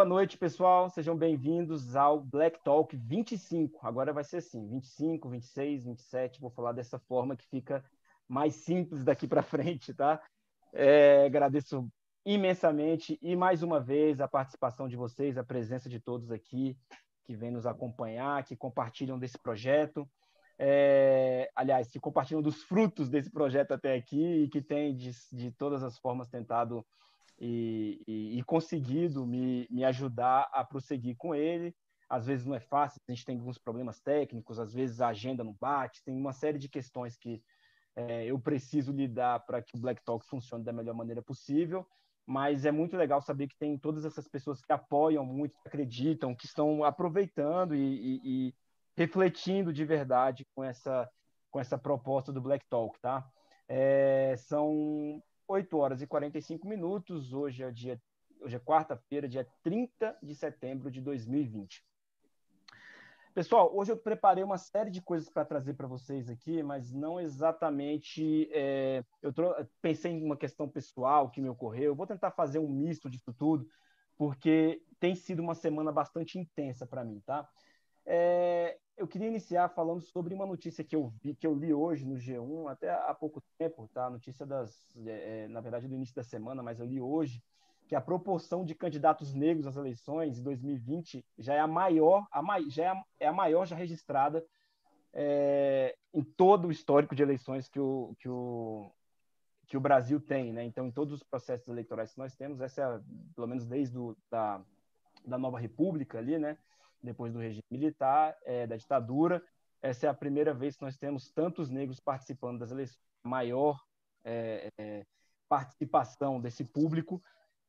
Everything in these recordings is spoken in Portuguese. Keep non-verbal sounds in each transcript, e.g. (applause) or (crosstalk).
Boa noite, pessoal. Sejam bem-vindos ao Black Talk 25. Agora vai ser assim: 25, 26, 27. Vou falar dessa forma que fica mais simples daqui para frente, tá? É, agradeço imensamente e mais uma vez a participação de vocês, a presença de todos aqui que vêm nos acompanhar, que compartilham desse projeto. É, aliás, que compartilham dos frutos desse projeto até aqui e que têm de, de todas as formas tentado e, e, e conseguido me, me ajudar a prosseguir com ele. Às vezes não é fácil, a gente tem alguns problemas técnicos, às vezes a agenda não bate, tem uma série de questões que é, eu preciso lidar para que o Black Talk funcione da melhor maneira possível. Mas é muito legal saber que tem todas essas pessoas que apoiam muito, que acreditam, que estão aproveitando e, e refletindo de verdade com essa, com essa proposta do Black Talk, tá? É, são 8 horas e 45 minutos. Hoje é dia hoje é quarta-feira, dia 30 de setembro de 2020. Pessoal, hoje eu preparei uma série de coisas para trazer para vocês aqui, mas não exatamente. É, eu pensei em uma questão pessoal que me ocorreu. Eu vou tentar fazer um misto disso tudo, porque tem sido uma semana bastante intensa para mim, tá? É, eu queria iniciar falando sobre uma notícia que eu vi, que eu li hoje no G1, até há pouco tempo, tá? Notícia das, é, é, na verdade, do início da semana, mas eu li hoje que a proporção de candidatos negros às eleições em 2020 já é a maior, a, já é a, é a maior já registrada é, em todo o histórico de eleições que o, que o, que o Brasil tem, né? Então, em todos os processos eleitorais que nós temos, essa é, pelo menos desde do, da, da nova república ali, né? Depois do regime militar, é, da ditadura. Essa é a primeira vez que nós temos tantos negros participando das eleições, maior é, é, participação desse público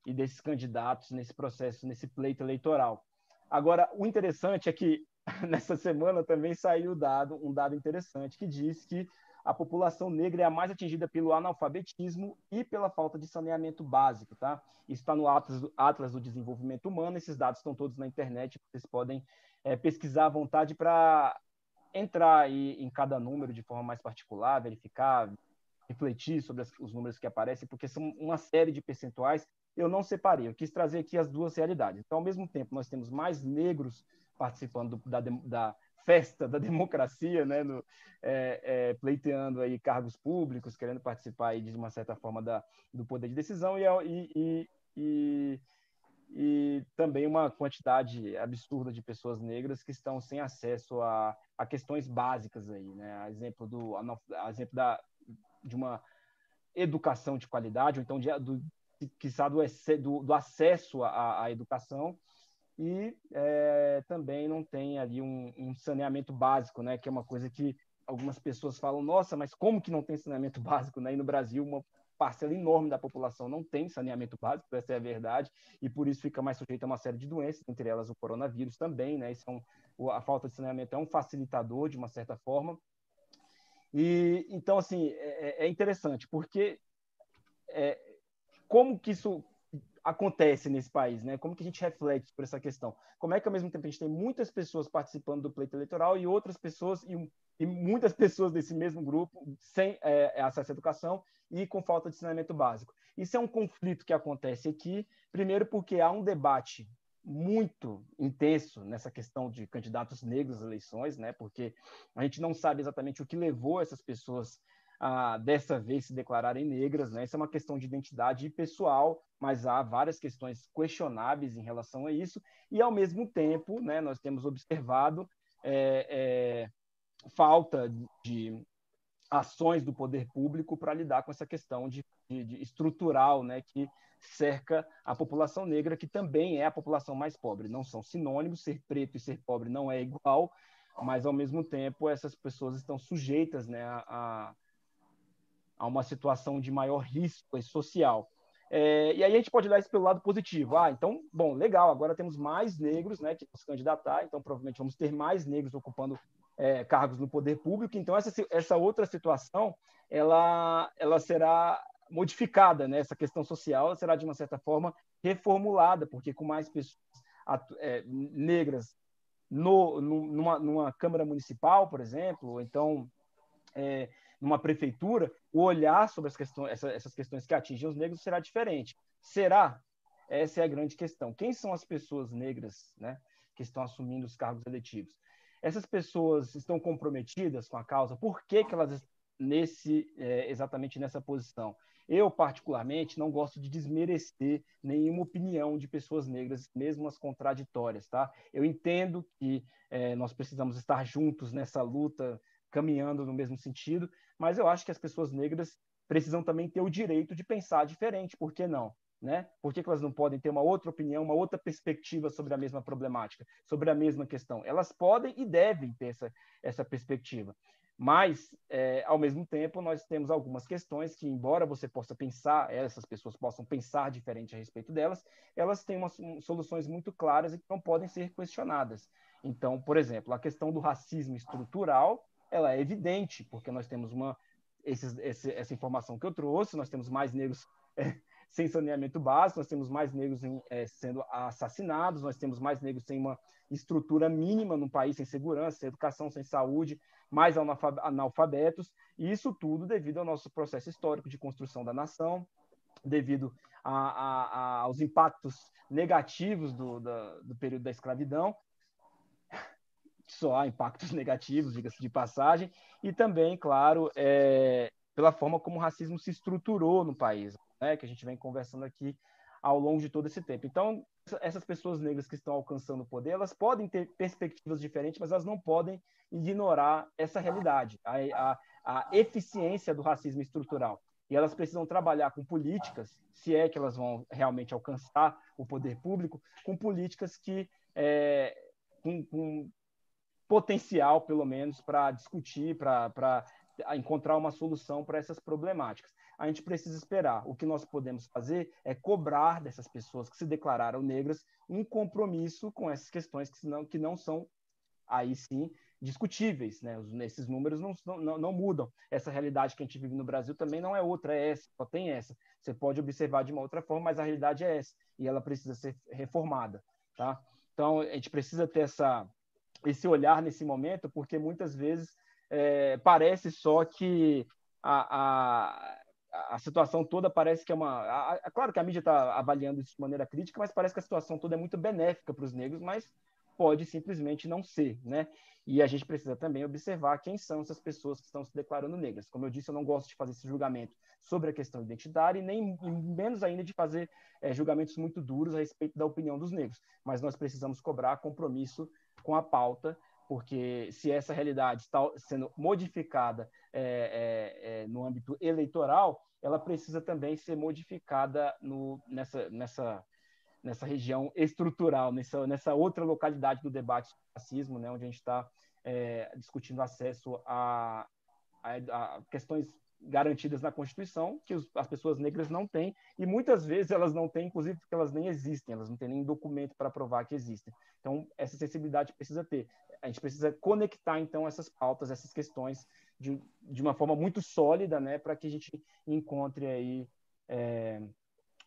e desses candidatos nesse processo, nesse pleito eleitoral. Agora, o interessante é que (laughs) nessa semana também saiu dado, um dado interessante que diz que a população negra é a mais atingida pelo analfabetismo e pela falta de saneamento básico, tá? Isso está no Atlas, Atlas, do Desenvolvimento Humano, esses dados estão todos na internet, vocês podem é, pesquisar à vontade para entrar aí em cada número de forma mais particular, verificar, refletir sobre as, os números que aparecem, porque são uma série de percentuais. Eu não separei, eu quis trazer aqui as duas realidades. Então, ao mesmo tempo, nós temos mais negros participando da, da festa da (laughs) democracia, né, no, é, é, pleiteando aí cargos públicos, querendo participar aí de uma certa forma da, do poder de decisão e, e, e, e, também uma quantidade absurda de pessoas negras que estão sem acesso a, a questões básicas aí, né, a exemplo do a exemplo da de uma educação de qualidade, ou então de, do, que do, do, do acesso à, à educação e é, também não tem ali um, um, saneamento básico, né? Que é uma coisa que algumas pessoas falam, nossa, mas como que não tem saneamento (laughs) básico? Né? E no Brasil, uma parcela enorme da população não tem saneamento básico, essa é a verdade, e por isso fica mais sujeito a uma série de doenças, entre elas o coronavírus também, né? Isso é um, a falta de saneamento é um facilitador, de uma certa forma. E então, assim, é, é interessante, porque é, como que isso acontece nesse país, né? Como que a gente reflete sobre essa questão? Como é que ao mesmo tempo a gente tem muitas pessoas participando do pleito eleitoral e outras pessoas e, e muitas pessoas desse mesmo grupo sem é, acesso à educação e com falta de saneamento básico? Isso é um conflito que acontece aqui, primeiro porque há um debate muito intenso nessa questão de candidatos negros às eleições, né? Porque a gente não sabe exatamente o que levou essas pessoas dessa vez se declararem negras, né? Isso é uma questão de identidade pessoal, mas há várias questões questionáveis em relação a isso, e ao mesmo tempo, né, nós temos observado é, é, falta de ações do poder público para lidar com essa questão de, de, de, estrutural né, que cerca a população negra, que também é a população mais pobre. Não são sinônimos, ser preto e ser pobre não é igual, mas ao mesmo tempo essas pessoas estão sujeitas né, a, a uma situação de maior risco social. É, e aí a gente pode olhar isso pelo lado positivo. Ah, então, bom, legal, agora temos mais negros né, que se candidatar, então provavelmente vamos ter mais negros ocupando é, cargos no poder público. Então, essa, essa outra situação, ela, ela será modificada, né? essa questão social será, de uma certa forma, reformulada, porque com mais pessoas é, negras no, numa, numa Câmara Municipal, por exemplo, então é, numa prefeitura, o olhar sobre as questões, essa, essas questões que atingem os negros será diferente. Será? Essa é a grande questão. Quem são as pessoas negras né, que estão assumindo os cargos eletivos? Essas pessoas estão comprometidas com a causa? Por que, que elas nesse é, exatamente nessa posição? Eu, particularmente, não gosto de desmerecer nenhuma opinião de pessoas negras, mesmo as contraditórias, tá? Eu entendo que é, nós precisamos estar juntos nessa luta, caminhando no mesmo sentido, mas eu acho que as pessoas negras precisam também ter o direito de pensar diferente, por que não? Né? Por que, que, elas não podem ter uma outra opinião, uma outra perspectiva sobre a mesma problemática, sobre a mesma questão? Elas podem e devem ter essa, essa perspectiva. Mas, é, ao mesmo tempo, nós temos algumas questões que, embora você possa pensar, essas pessoas possam pensar diferente a respeito delas, elas têm umas soluções muito claras e que não podem ser questionadas. Então, por exemplo, a questão do racismo estrutural, ela é evidente, porque nós temos uma esses, esse, essa informação que eu trouxe, nós temos mais negros é, (laughs) sem saneamento básico, nós temos mais negros em, é, sendo assassinados, nós temos mais negros sem uma estrutura mínima no país, sem segurança, sem educação, sem saúde, mais analfabetos, e isso tudo devido ao nosso processo histórico de construção da nação, devido a, a, a, aos impactos negativos do, da, do período da escravidão, só há impactos (laughs) negativos, diga-se de passagem, e também, claro, é, pela forma como o racismo se estruturou no país, né, que a gente vem conversando aqui ao longo de todo esse tempo. Então, essas pessoas negras que estão alcançando o poder, elas podem ter perspectivas diferentes, mas elas não podem ignorar essa realidade, a, a, a eficiência do racismo estrutural. E elas precisam trabalhar com políticas, se é que elas vão realmente alcançar o poder público, com políticas que é, com, com potencial, pelo menos, para discutir, para encontrar uma solução para essas problemáticas a gente precisa esperar. O que nós podemos fazer é cobrar dessas pessoas que se declararam negras um compromisso com essas questões que não, que não são, aí sim, discutíveis. Né? Esses números não, não, não mudam. Essa realidade que a gente vive no Brasil também não é outra, é essa, só tem essa. Você pode observar de uma outra forma, mas a realidade é essa, e ela precisa ser reformada. Tá? Então, a gente precisa ter essa, esse olhar nesse momento, porque muitas vezes é, parece só que a, a a situação toda parece que é uma. É claro que a mídia está avaliando isso de maneira crítica, mas parece que a situação toda é muito benéfica para os negros, mas pode simplesmente não ser, né? E a gente precisa também observar quem são essas pessoas que estão se declarando negras. Como eu disse, eu não gosto de fazer esse julgamento sobre a questão identitária e nem menos ainda de fazer é, julgamentos muito duros a respeito da opinião dos negros. Mas nós precisamos cobrar compromisso com a pauta porque se essa realidade está sendo modificada é, é, é, no âmbito eleitoral, ela precisa também ser modificada no, nessa, nessa, nessa região estrutural, nessa, nessa outra localidade do debate sobre racismo, né, onde a gente está é, discutindo acesso a, a, a questões garantidas na Constituição, que as pessoas negras não têm, e muitas vezes elas não têm, inclusive porque elas nem existem, elas não têm nem documento para provar que existem. Então, essa sensibilidade precisa ter. A gente precisa conectar, então, essas pautas, essas questões, de, de uma forma muito sólida, né, para que a gente encontre aí é,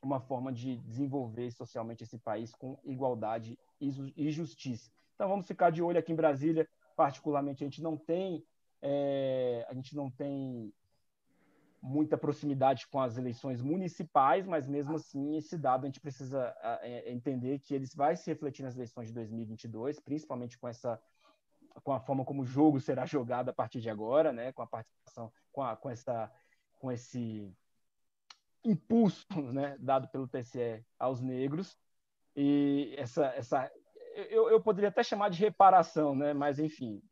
uma forma de desenvolver socialmente esse país com igualdade e justiça. Então, vamos ficar de olho aqui em Brasília, particularmente, a gente não tem. É, a gente não tem muita proximidade com as eleições municipais, mas mesmo assim esse dado a gente precisa é, entender que eles vai se refletir nas eleições de 2022, principalmente com essa com a forma como o jogo será jogado a partir de agora, né, com a participação, com, a, com essa com esse impulso, né, dado pelo TSE aos negros. E essa essa eu, eu poderia até chamar de reparação, né, mas enfim,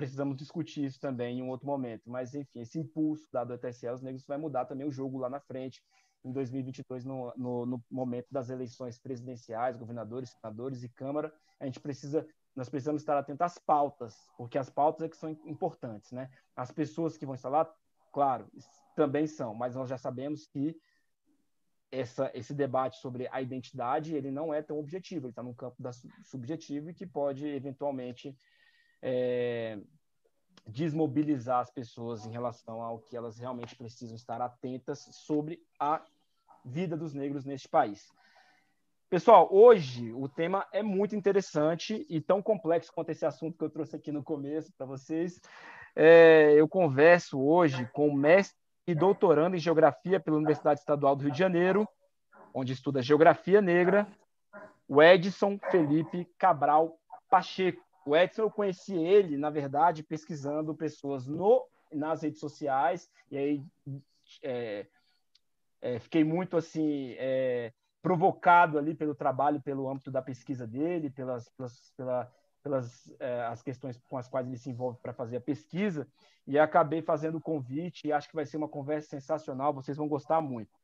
precisamos discutir isso também em um outro momento. Mas, enfim, esse impulso dado ao TSE aos negros vai mudar também o jogo lá na frente, em 2022, no, no, no momento das eleições presidenciais, governadores, senadores e Câmara. A gente precisa, nós precisamos estar atentos às pautas, porque as pautas é que são importantes, né? As pessoas que vão estar lá, claro, também são, mas nós já sabemos que essa, esse debate sobre a identidade ele não é tão objetivo, ele está no campo da subjetivo e que pode eventualmente é, desmobilizar as pessoas em relação ao que elas realmente precisam estar atentas sobre a vida dos negros neste país. Pessoal, hoje o tema é muito interessante e tão complexo quanto esse assunto que eu trouxe aqui no começo para vocês. É, eu converso hoje com mestre e doutorando em Geografia pela Universidade Estadual do Rio de Janeiro, onde estuda geografia negra, o Edson Felipe Cabral Pacheco. O Edson, eu conheci ele, na verdade, pesquisando pessoas no, nas redes sociais, e aí é, é, fiquei muito assim é, provocado ali pelo trabalho, pelo âmbito da pesquisa dele, pelas, pelas, pela, pelas é, as questões com as quais ele se envolve para fazer a pesquisa, e acabei fazendo o convite, e acho que vai ser uma conversa sensacional, vocês vão gostar muito.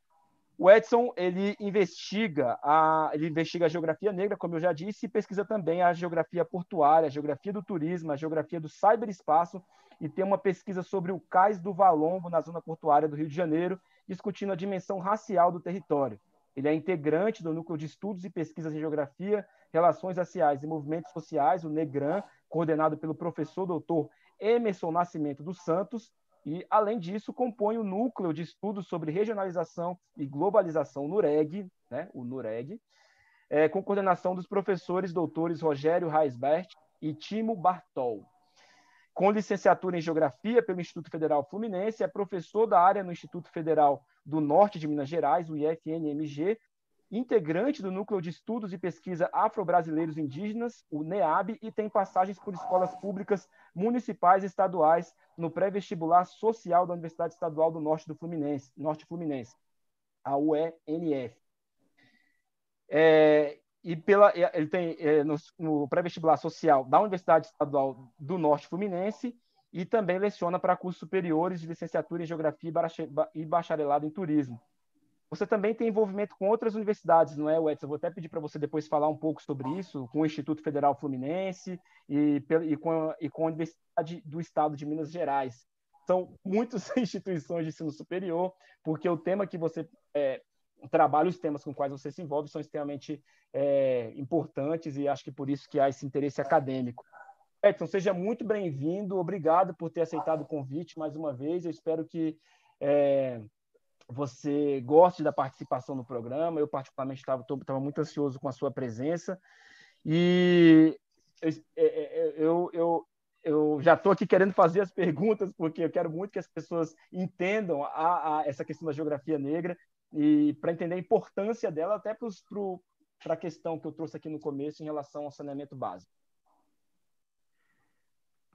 O Edson ele investiga a ele investiga a geografia negra, como eu já disse, e pesquisa também a geografia portuária, a geografia do turismo, a geografia do cyberespaço e tem uma pesquisa sobre o cais do Valongo na zona portuária do Rio de Janeiro, discutindo a dimensão racial do território. Ele é integrante do Núcleo de Estudos e Pesquisas em Geografia, Relações Raciais e Movimentos Sociais, o NEGRAN, coordenado pelo professor doutor Emerson Nascimento dos Santos, e, além disso, compõe o Núcleo de Estudos sobre Regionalização e Globalização, NUREG, né, o NUREG, é, com coordenação dos professores doutores Rogério Reisbert e Timo Bartol. Com licenciatura em Geografia pelo Instituto Federal Fluminense, é professor da área no Instituto Federal do Norte de Minas Gerais, o IFNMG, integrante do Núcleo de Estudos e Pesquisa Afro-Brasileiros Indígenas, o NEAB, e tem passagens por escolas públicas municipais e estaduais no pré-vestibular social da Universidade Estadual do Norte do Fluminense, Norte Fluminense, a UENF. É, e pela, ele tem é, no, no pré-vestibular social da Universidade Estadual do Norte Fluminense e também leciona para cursos superiores de licenciatura em Geografia e bacharelado em Turismo. Você também tem envolvimento com outras universidades, não é, Edson? Eu vou até pedir para você depois falar um pouco sobre isso, com o Instituto Federal Fluminense e, e, com, a, e com a Universidade do Estado de Minas Gerais. São muitas (laughs) instituições de ensino superior, porque o tema que você é, trabalha, os temas com quais você se envolve, são extremamente é, importantes e acho que por isso que há esse interesse acadêmico. Edson, seja muito bem-vindo, obrigado por ter aceitado o convite mais uma vez. Eu espero que é, você goste da participação no programa. Eu, particularmente, estava muito ansioso com a sua presença. E eu, é, é, é, eu, eu, já estou aqui querendo fazer as perguntas, porque eu quero muito que as pessoas entendam a, a essa questão da geografia negra e para entender a importância dela até para a questão que eu trouxe aqui no começo em relação ao saneamento básico.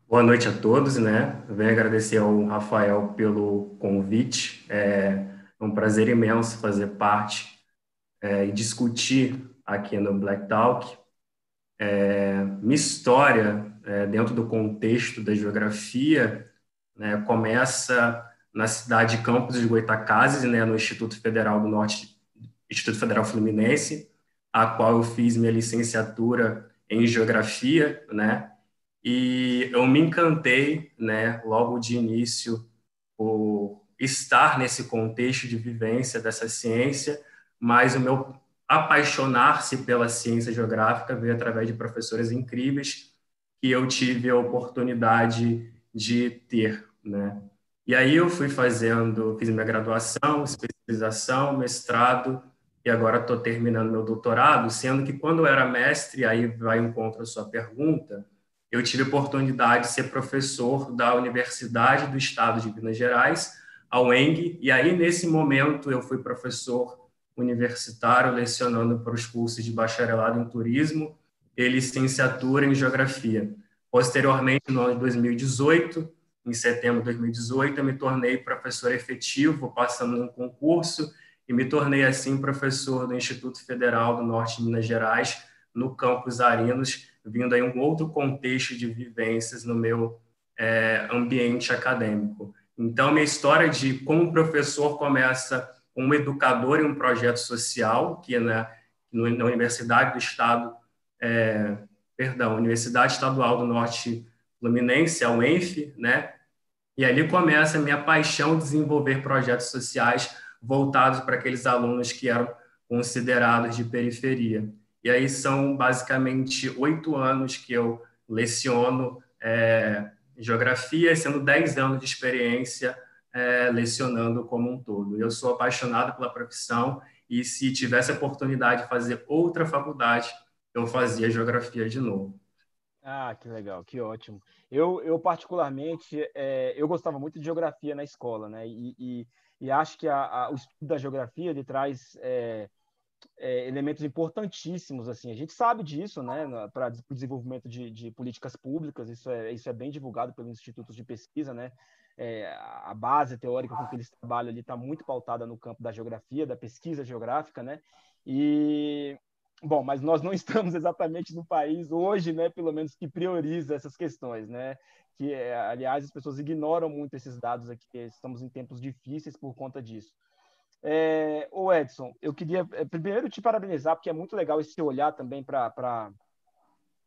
Boa noite a todos, né? Venho agradecer ao Rafael pelo convite. É, é um prazer imenso fazer parte é, e discutir aqui no Black Talk. É, minha história, é, dentro do contexto da geografia, né, começa na cidade de Campos de Goitacazes, né, no Instituto Federal do Norte, Instituto Federal Fluminense, a qual eu fiz minha licenciatura em geografia, né, e eu me encantei, né, logo de início por estar nesse contexto de vivência dessa ciência, mas o meu apaixonar-se pela ciência geográfica veio através de professores incríveis que eu tive a oportunidade de ter, né? E aí eu fui fazendo, fiz minha graduação, especialização, mestrado e agora estou terminando meu doutorado, sendo que quando eu era mestre, aí vai encontro a sua pergunta, eu tive a oportunidade de ser professor da Universidade do Estado de Minas Gerais, a UENG, e aí nesse momento eu fui professor universitário lecionando para os cursos de bacharelado em turismo e licenciatura em geografia. Posteriormente, no ano de 2018, em setembro de 2018, eu me tornei professor efetivo, passando num concurso, e me tornei, assim, professor do Instituto Federal do Norte de Minas Gerais, no campus Arinos, vindo aí um outro contexto de vivências no meu é, ambiente acadêmico. Então, minha história de como professor começa com um educador em um projeto social, que é na, na Universidade do Estado, é, perdão, Universidade Estadual do Norte Fluminense, a UENF, né? E ali começa a minha paixão de desenvolver projetos sociais voltados para aqueles alunos que eram considerados de periferia. E aí são basicamente oito anos que eu leciono é, geografia, sendo 10 anos de experiência é, lecionando como um todo. Eu sou apaixonado pela profissão e se tivesse a oportunidade de fazer outra faculdade, eu fazia geografia de novo. Ah, que legal, que ótimo. Eu, eu particularmente, é, eu gostava muito de geografia na escola, né? E, e, e acho que a, a, o estudo da geografia ele traz é, é, elementos importantíssimos assim. A gente sabe disso né para o desenvolvimento de, de, políticas públicas. Isso é isso é bem divulgado pelos institutos de pesquisa né. É, a base teórica com que eles trabalham ali está muito pautada no campo da geografia da pesquisa geográfica né. E bom mas nós não (laughs) estamos exatamente no país hoje né pelo menos que prioriza essas questões né. Que aliás as pessoas ignoram muito esses dados aqui. Estamos em tempos difíceis por conta disso é, o Edson, eu queria é, primeiro te parabenizar, porque é muito legal esse olhar também para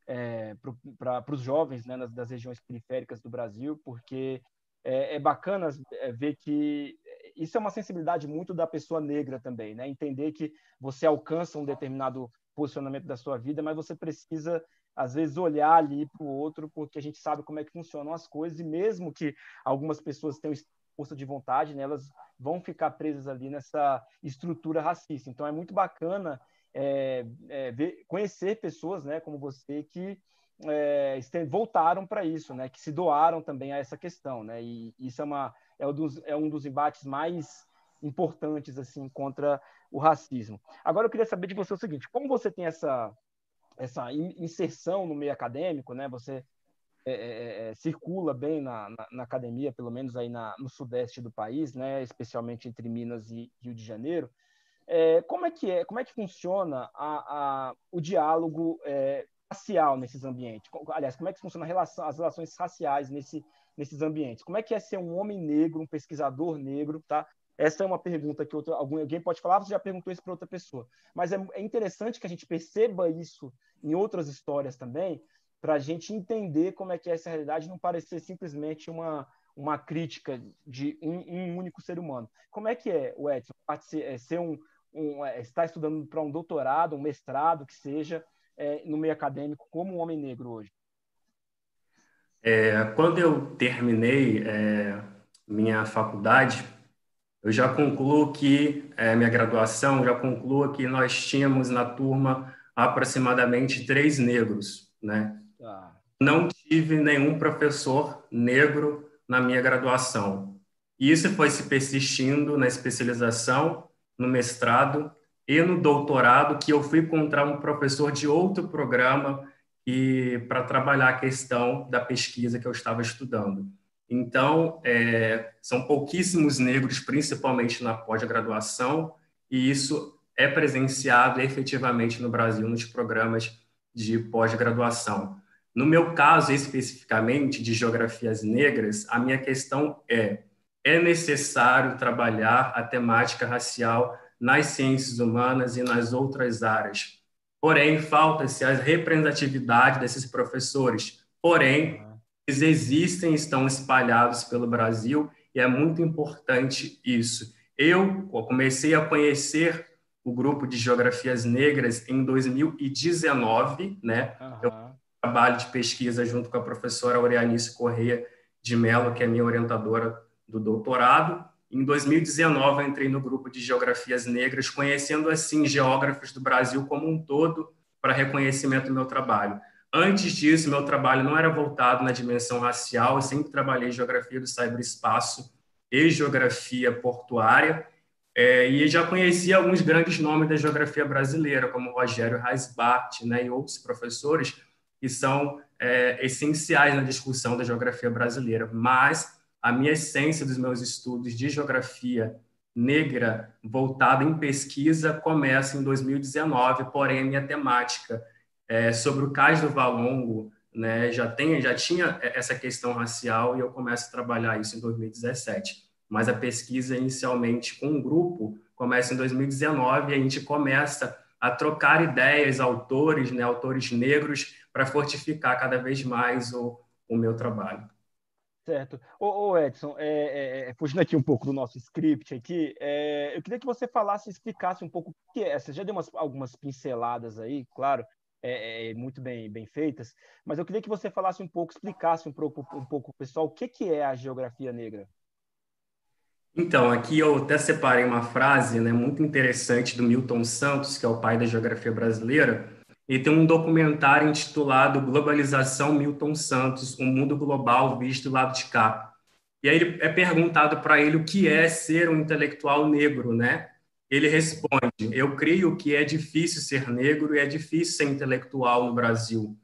é, para os jovens né, nas, das regiões periféricas do Brasil, porque é, é bacana é, ver que isso é uma sensibilidade muito da pessoa negra também, né? Entender que você alcança um determinado posicionamento da sua vida, mas você precisa às vezes olhar ali para o outro, porque a gente sabe como é que funcionam as coisas e mesmo que algumas pessoas tenham força de vontade, né, elas vão ficar presas ali nessa estrutura racista. Então é muito bacana é, é, ver, conhecer pessoas, né, como você que é, voltaram para isso, né, que se doaram também a essa questão, né, e isso é uma é um dos, é um dos embates mais importantes assim contra o racismo. Agora eu queria saber de você o seguinte: como você tem essa essa inserção no meio acadêmico, né? Você é, é, é, é, circula bem na, na, na, academia, pelo menos aí na, no sudeste do país, né, especialmente entre Minas e Rio de Janeiro. É, como é que é, como é que funciona a, a, o diálogo é, racial nesses ambientes? Aliás, como é que funciona relação, as relações raciais nesse, nesses ambientes? Como é que é ser um homem negro, um pesquisador negro, tá? Essa é uma pergunta que outro, alguém pode falar, você já perguntou isso para outra pessoa. Mas é, é interessante que a gente perceba isso em outras histórias também, para a gente entender como é que é essa realidade, não parecer simplesmente uma, uma crítica de um, um único ser humano. Como é que é, o Edson, é, ser um, um é, estar estudando para um doutorado, um mestrado, que seja, é, no meio acadêmico, como um homem negro hoje? É, quando eu terminei é, minha faculdade, eu já concluo que, é, minha graduação, já concluo que nós tínhamos na turma aproximadamente três negros, né? Não tive nenhum professor negro na minha graduação. Isso foi se persistindo na especialização, no mestrado e no doutorado, que eu fui encontrar um professor de outro programa e para trabalhar a questão da pesquisa que eu estava estudando. Então, é, são pouquíssimos negros, principalmente na pós-graduação, e isso é presenciado efetivamente no Brasil nos programas de pós-graduação. No meu caso, especificamente, de geografias negras, a minha questão é: é necessário trabalhar a temática racial nas ciências humanas e nas outras áreas. Porém, falta-se a representatividade desses professores. Porém, eles existem, estão espalhados pelo Brasil e é muito importante isso. Eu comecei a conhecer o grupo de geografias negras em 2019, né? Uhum. Eu trabalho de pesquisa junto com a professora Aureanice Correia de Mello, que é minha orientadora do doutorado. Em 2019, eu entrei no grupo de Geografias Negras, conhecendo, assim, geógrafos do Brasil como um todo para reconhecimento do meu trabalho. Antes disso, meu trabalho não era voltado na dimensão racial, eu sempre trabalhei geografia do cyberespaço e geografia portuária, é, e já conhecia alguns grandes nomes da geografia brasileira, como Rogério Reisbart né, e outros professores, que são é, essenciais na discussão da geografia brasileira, mas a minha essência dos meus estudos de geografia negra voltada em pesquisa começa em 2019, porém a minha temática é, sobre o Cais do Valongo né, já, tem, já tinha essa questão racial e eu começo a trabalhar isso em 2017. Mas a pesquisa inicialmente com um grupo começa em 2019 e a gente começa a trocar ideias, autores, né, autores negros, para fortificar cada vez mais o, o meu trabalho. Certo. Ô, ô Edson, é, é, é, fugindo aqui um pouco do nosso script aqui, é, eu queria que você falasse, explicasse um pouco o que é. Você já deu umas, algumas pinceladas aí, claro, é, é, muito bem, bem feitas, mas eu queria que você falasse um pouco, explicasse um pouco, um pouco pessoal, o que, que é a geografia negra. Então, aqui eu até separei uma frase né, muito interessante do Milton Santos, que é o pai da geografia brasileira, e tem um documentário intitulado Globalização Milton Santos, um mundo global visto do lado de cá. E aí é perguntado para ele o que é ser um intelectual negro, né? ele responde: Eu creio que é difícil ser negro e é difícil ser intelectual no Brasil.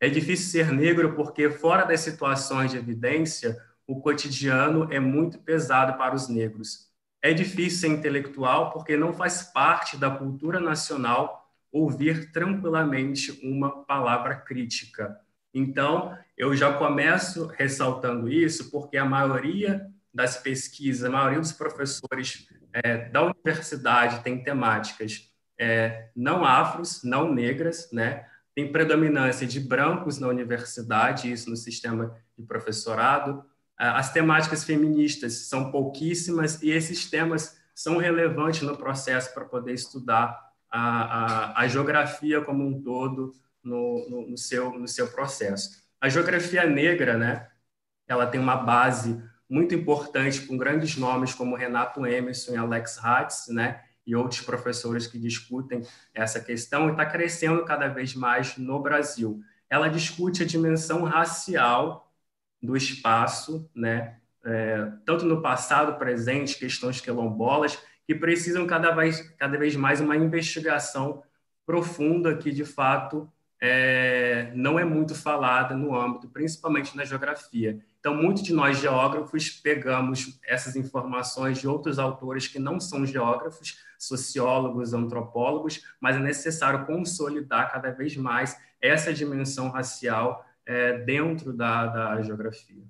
É difícil ser negro porque, fora das situações de evidência, o cotidiano é muito pesado para os negros. É difícil ser intelectual porque não faz parte da cultura nacional ouvir tranquilamente uma palavra crítica. Então, eu já começo ressaltando isso porque a maioria das pesquisas, a maioria dos professores é, da universidade tem temáticas é, não afros, não negras, né? Tem predominância de brancos na universidade, isso no sistema de professorado. As temáticas feministas são pouquíssimas e esses temas são relevantes no processo para poder estudar a, a, a geografia como um todo no, no, no, seu, no seu processo. A geografia negra, né, ela tem uma base muito importante com grandes nomes como Renato Emerson e Alex Hatz, né, e outros professores que discutem essa questão e está crescendo cada vez mais no Brasil. Ela discute a dimensão racial do espaço, né, é, tanto no passado, presente, questões quilombolas, que precisam cada vez, cada vez mais uma investigação profunda que, de fato, é, não é muito falada no âmbito, principalmente na geografia. Então, muitos de nós geógrafos pegamos essas informações de outros autores que não são geógrafos, sociólogos, antropólogos, mas é necessário consolidar cada vez mais essa dimensão racial é, dentro da, da geografia.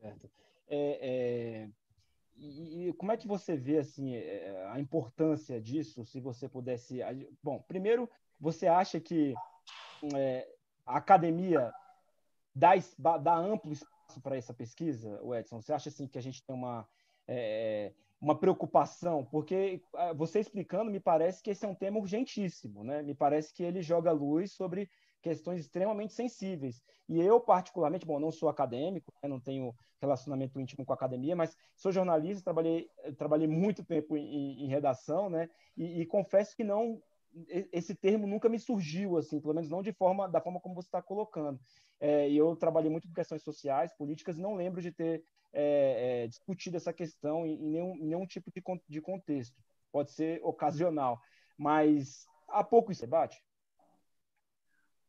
Certo. É, é, e, e, como é que você vê assim é, a importância disso? Se você pudesse, bom, primeiro você acha que é, a academia dá, dá amplo espaço para essa pesquisa, Edson? Você acha assim que a gente tem uma é, uma preocupação? Porque é, você explicando, me parece que esse é um tema urgentíssimo, né? Me parece que ele joga luz sobre questões extremamente sensíveis. E eu, particularmente, bom, não sou acadêmico, né, não tenho relacionamento íntimo com a academia, mas sou jornalista, trabalhei, trabalhei muito tempo em, em redação, né? E, e, confesso que não esse termo nunca me surgiu, assim, pelo menos não de forma da forma como você está colocando. É, eu trabalhei muito com questões sociais, políticas, não lembro de ter é, é, discutido essa questão em, em, nenhum, em nenhum tipo de, de contexto. Pode ser ocasional, mas há pouco esse debate.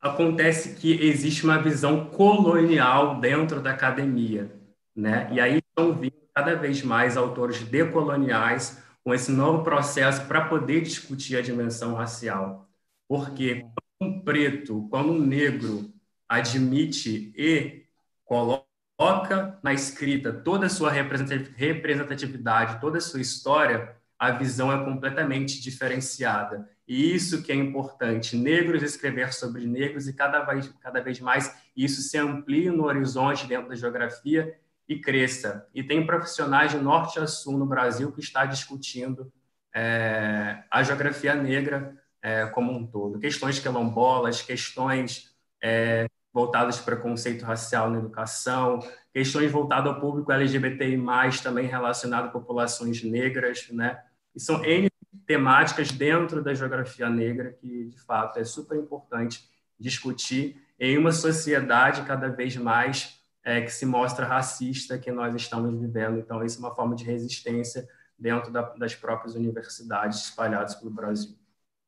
Acontece que existe uma visão colonial dentro da academia, né? E aí estão vindo cada vez mais autores decoloniais com esse novo processo para poder discutir a dimensão racial. Porque quando um preto, quando um negro admite e coloca na escrita toda a sua representatividade, toda a sua história, a visão é completamente diferenciada. E isso que é importante, negros escrever sobre negros e cada vez, cada vez mais isso se amplia no horizonte dentro da geografia e cresça. E tem profissionais de norte a sul no Brasil que está discutindo é, a geografia negra é, como um todo. Questões quilombolas, questões é, voltadas para conceito racial na educação, questões voltadas ao público LGBTI+, também relacionado a populações negras, né? E são N temáticas dentro da geografia negra que, de fato, é super importante discutir em uma sociedade cada vez mais é, que se mostra racista que nós estamos vivendo. Então, isso é uma forma de resistência dentro da, das próprias universidades espalhadas pelo Brasil.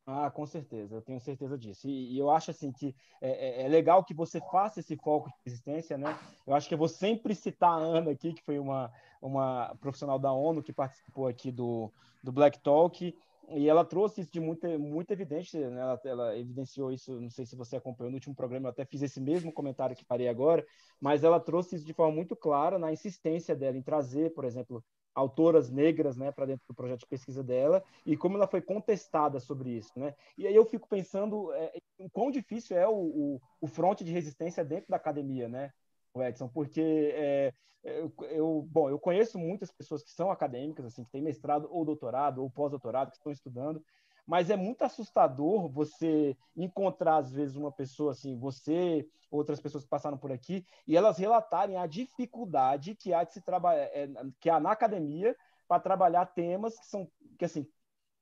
Ah, com certeza, eu tenho certeza disso. E, e eu acho assim que é, é, é, legal que você faça esse foco de resistência, né? Eu acho que eu vou sempre citar a Ana aqui, que foi uma, uma profissional da ONU que participou aqui do, do Black Talk, e ela trouxe isso de muito, muito evidente, né? ela, ela, evidenciou isso, não sei se você acompanhou no último programa, eu até fiz esse mesmo comentário que farei agora, mas ela trouxe isso de forma muito clara na insistência dela em trazer, por exemplo, autoras negras né, para dentro do projeto de pesquisa dela e como ela foi contestada sobre isso. Né? E aí eu fico pensando é, quão difícil é o, o, o fronte de resistência dentro da academia, né? Edson, porque é, eu, eu, bom, eu conheço muitas pessoas que são acadêmicas, assim, que têm mestrado ou doutorado ou pós-doutorado, que estão estudando, mas é muito assustador você encontrar, às vezes, uma pessoa assim, você, outras pessoas que passaram por aqui, e elas relatarem a dificuldade que há de se trabalhar, é, que há na academia para trabalhar temas que são, que assim,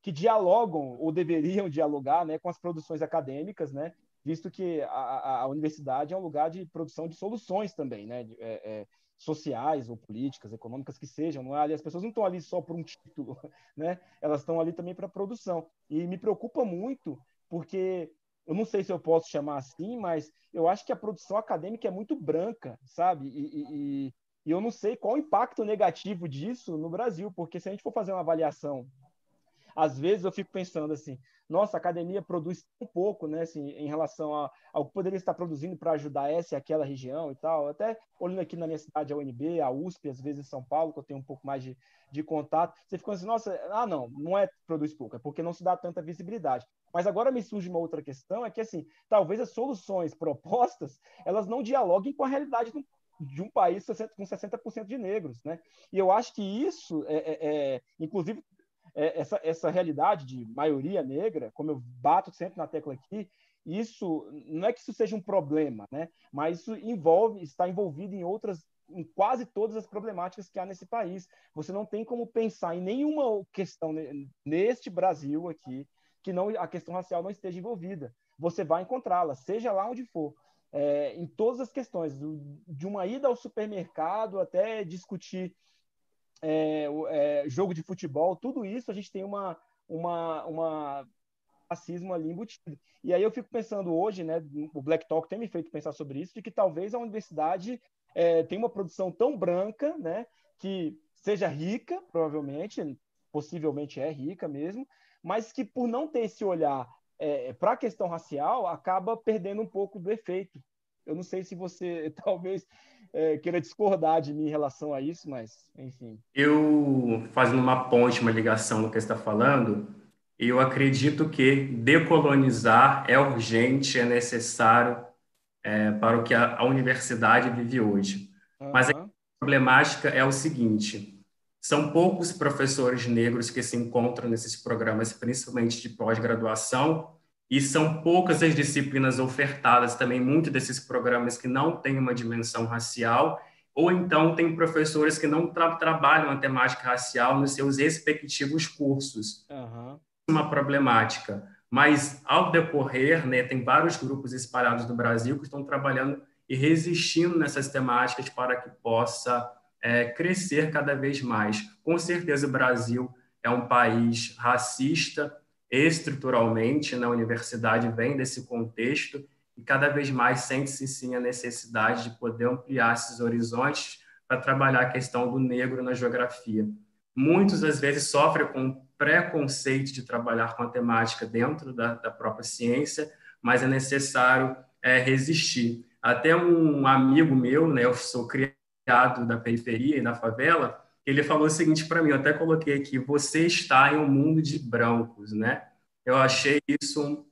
que dialogam ou deveriam dialogar, né, com as produções acadêmicas, né, visto que a, a, universidade é um lugar de produção de soluções também, né? É, é, sociais ou políticas, econômicas que sejam. Não é ali, as pessoas não estão ali só por um título, (laughs) né? Elas estão ali também para produção. E me preocupa muito porque eu não sei se eu posso chamar assim, mas eu acho que a produção acadêmica é muito branca, sabe? E, e, e eu não sei qual o impacto negativo disso no Brasil, porque se a gente for fazer uma avaliação, às vezes eu fico pensando assim, nossa, a academia produz tão pouco, né, assim, em relação ao que poderia estar produzindo para ajudar essa e aquela região e tal. Até olhando aqui na minha cidade, a UNB, a USP, às vezes em São Paulo, que eu tenho um pouco mais de, de contato, você fica assim, nossa, ah, não, não é produz pouco, é porque não se dá tanta visibilidade. Mas agora me surge uma outra questão, é que, assim, talvez as soluções propostas, elas não dialoguem com a realidade do, de um país com 60% de negros, né? E eu acho que isso, é, é, é inclusive, é, essa, essa realidade de maioria negra, como eu bato sempre na tecla aqui, isso não é que isso seja um problema, né? Mas isso envolve, está envolvido em outras, em quase todas as problemáticas que há nesse país. Você não tem como pensar em nenhuma questão neste Brasil aqui que não a questão racial não esteja envolvida. Você vai encontrá-la, seja lá onde for. É, em todas as questões, de uma ida ao supermercado até discutir é, é, jogo de futebol, tudo isso a gente tem uma, uma, uma racismo ali embutido. E aí eu fico pensando hoje, né, o Black Talk tem me feito pensar sobre isso, de que talvez a universidade é, tenha uma produção tão branca, né, que seja rica, provavelmente, possivelmente é rica mesmo, mas que por não ter esse olhar é, para a questão racial, acaba perdendo um pouco do efeito. Eu não sei se você (laughs) talvez é, queira discordar de mim em relação a isso, mas enfim. Eu, fazendo uma ponte, uma ligação no que você está falando, eu acredito que decolonizar é urgente, é necessário é, para o que a, a, universidade vive hoje. Uhum. Mas a problemática é o seguinte: são poucos professores negros que se encontram nesses programas, principalmente de pós-graduação, e são poucas as disciplinas ofertadas também, muitos desses programas que não têm uma dimensão racial, ou então tem professores que não tra trabalham a temática racial nos seus respectivos cursos. Uhum. Uma problemática. Mas, ao decorrer, né, tem vários grupos espalhados no Brasil que estão trabalhando e resistindo nessas temáticas para que possa é, crescer cada vez mais. Com certeza, o Brasil é um país racista, estruturalmente na universidade vem desse contexto e cada vez mais sente-se sim a necessidade de poder ampliar esses horizontes para trabalhar a questão do negro na geografia. Muitos, às vezes, sofrem com preconceito de trabalhar com a temática dentro da, da própria ciência, mas é necessário é, resistir. Até um amigo meu, né, eu sou criado da periferia e na favela, ele falou o seguinte para mim, eu até coloquei aqui, você está em um mundo de brancos, né? Eu achei isso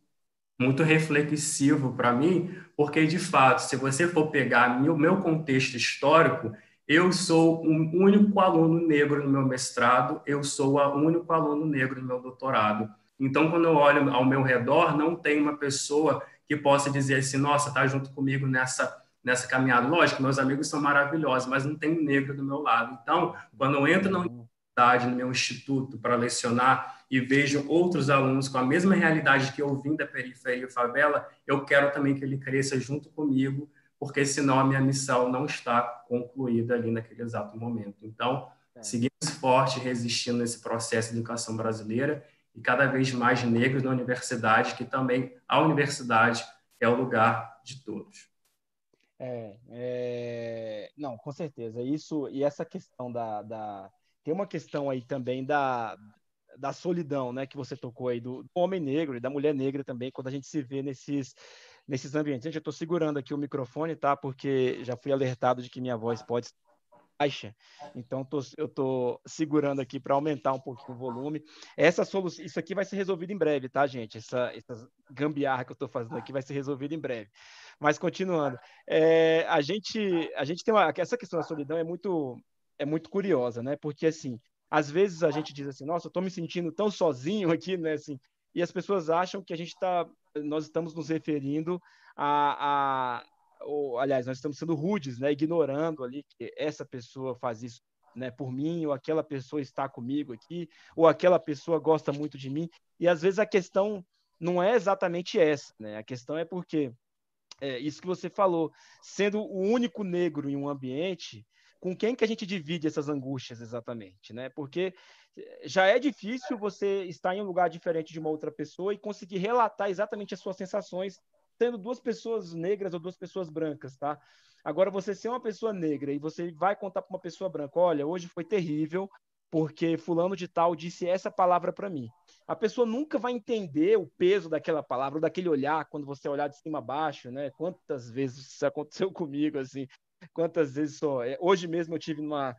muito reflexivo para mim, porque de fato, se você for pegar o meu contexto histórico, eu sou o um único aluno negro no meu mestrado, eu sou o único aluno negro no meu doutorado. Então, quando eu olho ao meu redor, não tem uma pessoa que possa dizer assim, nossa, tá junto comigo nessa nessa caminhada. Lógico, meus amigos são maravilhosos, mas não tem um negro do meu lado. Então, quando eu entro na universidade, no meu instituto, para lecionar e vejo outros alunos com a mesma realidade que eu vim da periferia e favela, eu quero também que ele cresça junto comigo, porque senão a minha missão não está concluída ali naquele exato momento. Então, é. seguimos forte, resistindo nesse processo de educação brasileira e cada vez mais negros na universidade, que também a universidade é o lugar de todos. É, é, não, com certeza. Isso e essa questão da, da, tem uma questão aí também da, da solidão, né, que você tocou aí do, do homem negro e da mulher negra também, quando a gente se vê nesses nesses ambientes. Gente, eu estou segurando aqui o microfone, tá? Porque já fui alertado de que minha voz pode baixa. Então, tô, eu estou segurando aqui para aumentar um pouquinho o volume. Essa solução, isso aqui vai ser resolvido em breve, tá, gente? Essa, essa gambiarra que eu estou fazendo aqui vai ser resolvida em breve. Mas continuando, é, a gente a gente tem uma essa questão da solidão é muito é muito curiosa, né? Porque assim, às vezes a gente diz assim, nossa, eu estou me sentindo tão sozinho aqui, né? Assim, e as pessoas acham que a gente está, nós estamos nos referindo a, a ou, aliás, nós estamos sendo rudes, né? Ignorando ali que essa pessoa faz isso né, por mim, ou aquela pessoa está comigo aqui, ou aquela pessoa gosta muito de mim. E às vezes a questão não é exatamente essa, né? A questão é porque é, isso que você falou, sendo o único negro em um ambiente, com quem que a gente divide essas angústias exatamente, né? Porque eh, já é difícil você estar em um lugar diferente de uma outra pessoa e conseguir relatar exatamente as suas sensações, sendo duas pessoas negras ou duas pessoas brancas, tá? Agora, você ser uma pessoa negra e você vai contar para uma pessoa branca, olha, hoje foi terrível, porque fulano de tal disse essa palavra para mim. A pessoa nunca vai entender o peso daquela palavra, ou daquele olhar, quando você olhar de cima a baixo, né? Quantas vezes isso (laughs) aconteceu comigo, assim, quantas vezes só. É, hoje mesmo eu tive numa.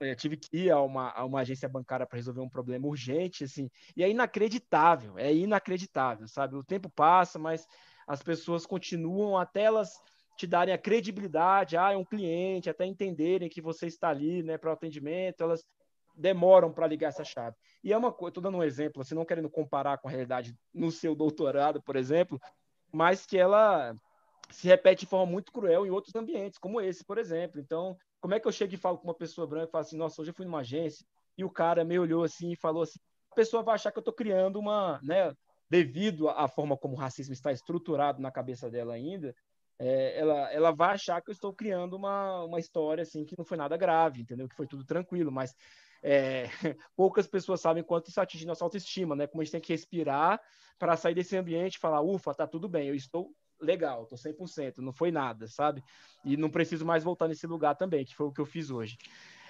Eu é, tive que ir a uma, a uma agência bancária para resolver um problema urgente, assim, e é inacreditável, é inacreditável, sabe? O tempo passa, mas as pessoas continuam até elas te darem a credibilidade, ah, é um cliente, até entenderem que você está ali, né, para o atendimento, elas demoram para ligar essa chave. E é uma coisa, estou dando um exemplo, assim, não querendo comparar com a realidade no seu doutorado, por exemplo, mas que ela se repete de forma muito cruel em outros ambientes, como esse, por exemplo. Então, como é que eu chego e falo com uma pessoa branca e falo assim, nossa, hoje eu fui numa agência e o cara me olhou assim e falou assim, a pessoa vai achar que eu estou criando uma, né, devido à forma como o racismo está estruturado na cabeça dela ainda, é, ela, ela vai achar que eu estou criando uma, uma história assim que não foi nada grave, entendeu? Que foi tudo tranquilo, mas é, (laughs) poucas pessoas sabem quanto isso atinge nossa autoestima, né? Como a gente tem que respirar para sair desse ambiente e falar, ufa, tá tudo bem, eu estou legal, tô 100%, não foi nada, sabe? E não preciso mais voltar nesse lugar também, que foi o que eu fiz hoje.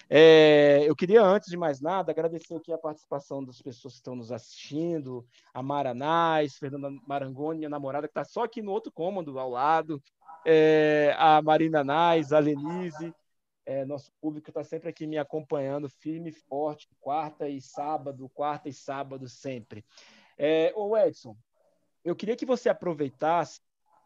É, eu queria, antes de mais nada, agradecer aqui a participação das pessoas que estão nos assistindo, a Mara Nais, Fernanda Marangoni, minha namorada, que está só aqui no outro cômodo, ao lado, é, a Marina Nais, a Lenise, é, nosso público está sempre aqui me acompanhando, firme e forte, quarta e sábado, quarta e sábado sempre. É, ô Edson, eu queria que você aproveitasse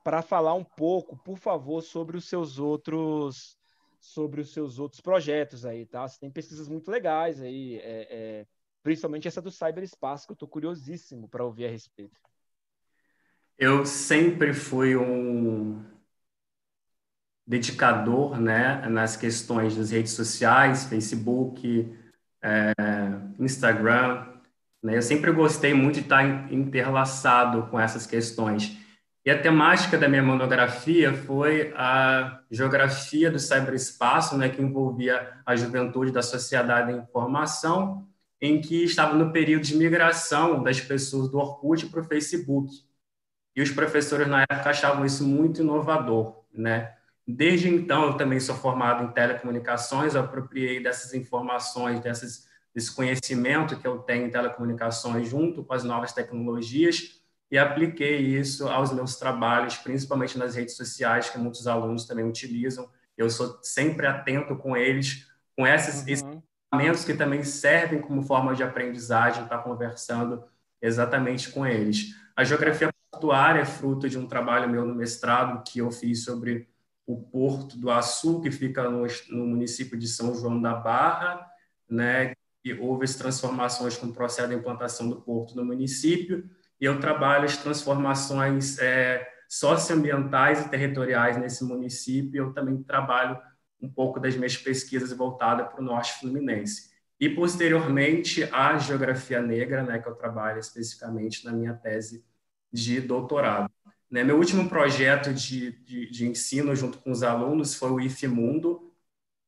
para falar um pouco, por favor, sobre os seus outros sobre os seus outros projetos aí, tá? Você tem pesquisas muito legais aí, é, é, principalmente essa do cyberespaço, que eu estou curiosíssimo para ouvir a respeito. Eu sempre fui um dedicador, né, nas questões das redes sociais, Facebook, é, Instagram. Né? Eu sempre gostei muito de estar interlaçado com essas questões. E a temática da minha monografia foi a geografia do cyberespaço, né, que envolvia a juventude da sociedade da informação, em que estava no período de migração das pessoas do Orkut para o Facebook. E os professores na época achavam isso muito inovador, né? Desde então, eu também sou formado em telecomunicações, apropriei dessas informações, dessas, desse conhecimento que eu tenho em telecomunicações junto com as novas tecnologias e apliquei isso aos meus trabalhos, principalmente nas redes sociais, que muitos alunos também utilizam. Eu sou sempre atento com eles, com esses uhum. equipamentos que também servem como forma de aprendizagem, estar conversando exatamente com eles. A geografia portuária é fruto de um trabalho meu no mestrado que eu fiz sobre o Porto do Açu, que fica no, no município de São João da Barra, né, e houve as transformações com o processo de implantação do porto no município, e eu trabalho as transformações é, socioambientais e territoriais nesse município. Eu também trabalho um pouco das minhas pesquisas voltadas para o norte fluminense. E, posteriormente, a geografia negra, né, que eu trabalho especificamente na minha tese de doutorado. Né, meu último projeto de, de, de ensino junto com os alunos foi o IFE Mundo,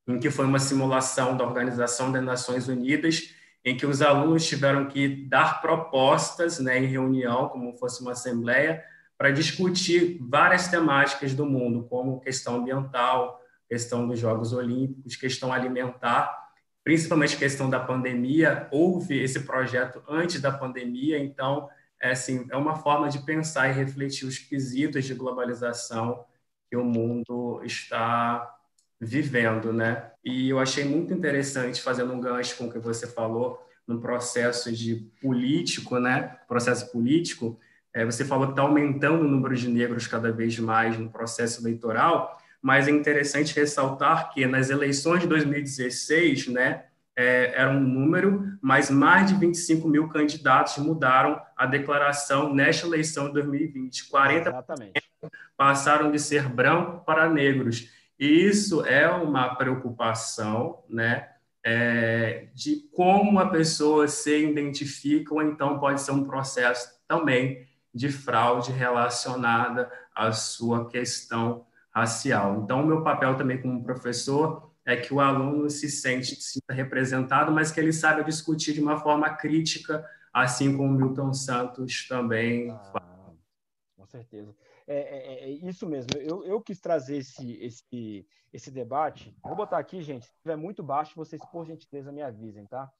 em que foi uma simulação da Organização das Nações Unidas em que os alunos tiveram que dar propostas né, em reunião, como fosse uma assembleia, para discutir várias temáticas do mundo, como questão ambiental, questão dos Jogos Olímpicos, questão alimentar, principalmente questão da pandemia. Houve esse projeto antes da pandemia, então é, assim, é uma forma de pensar e refletir os quesitos de globalização que o mundo está vivendo, né? E eu achei muito interessante, fazendo um gancho com o que você falou, no processo de político, né? Processo político, é, você falou que está aumentando o número de negros cada vez mais no processo eleitoral, mas é interessante ressaltar que nas eleições de 2016, né, é, era um número, mas mais de 25 mil candidatos mudaram a declaração nesta eleição de 2020. 40% Exatamente. passaram de ser branco para negros. E isso é uma preocupação, né? É, de como a pessoa se identifica, ou então pode ser um processo também de fraude relacionada à sua questão racial. Então, o meu papel também como professor é que o aluno se sente se sinta representado, mas que ele saiba discutir de uma forma crítica, assim como Milton Santos também ah. Com certeza. É, é, é, isso mesmo. Eu, eu quis trazer esse, esse, esse debate. Vou botar aqui, gente. Se estiver muito baixo, vocês, por gentileza, me avisem, tá?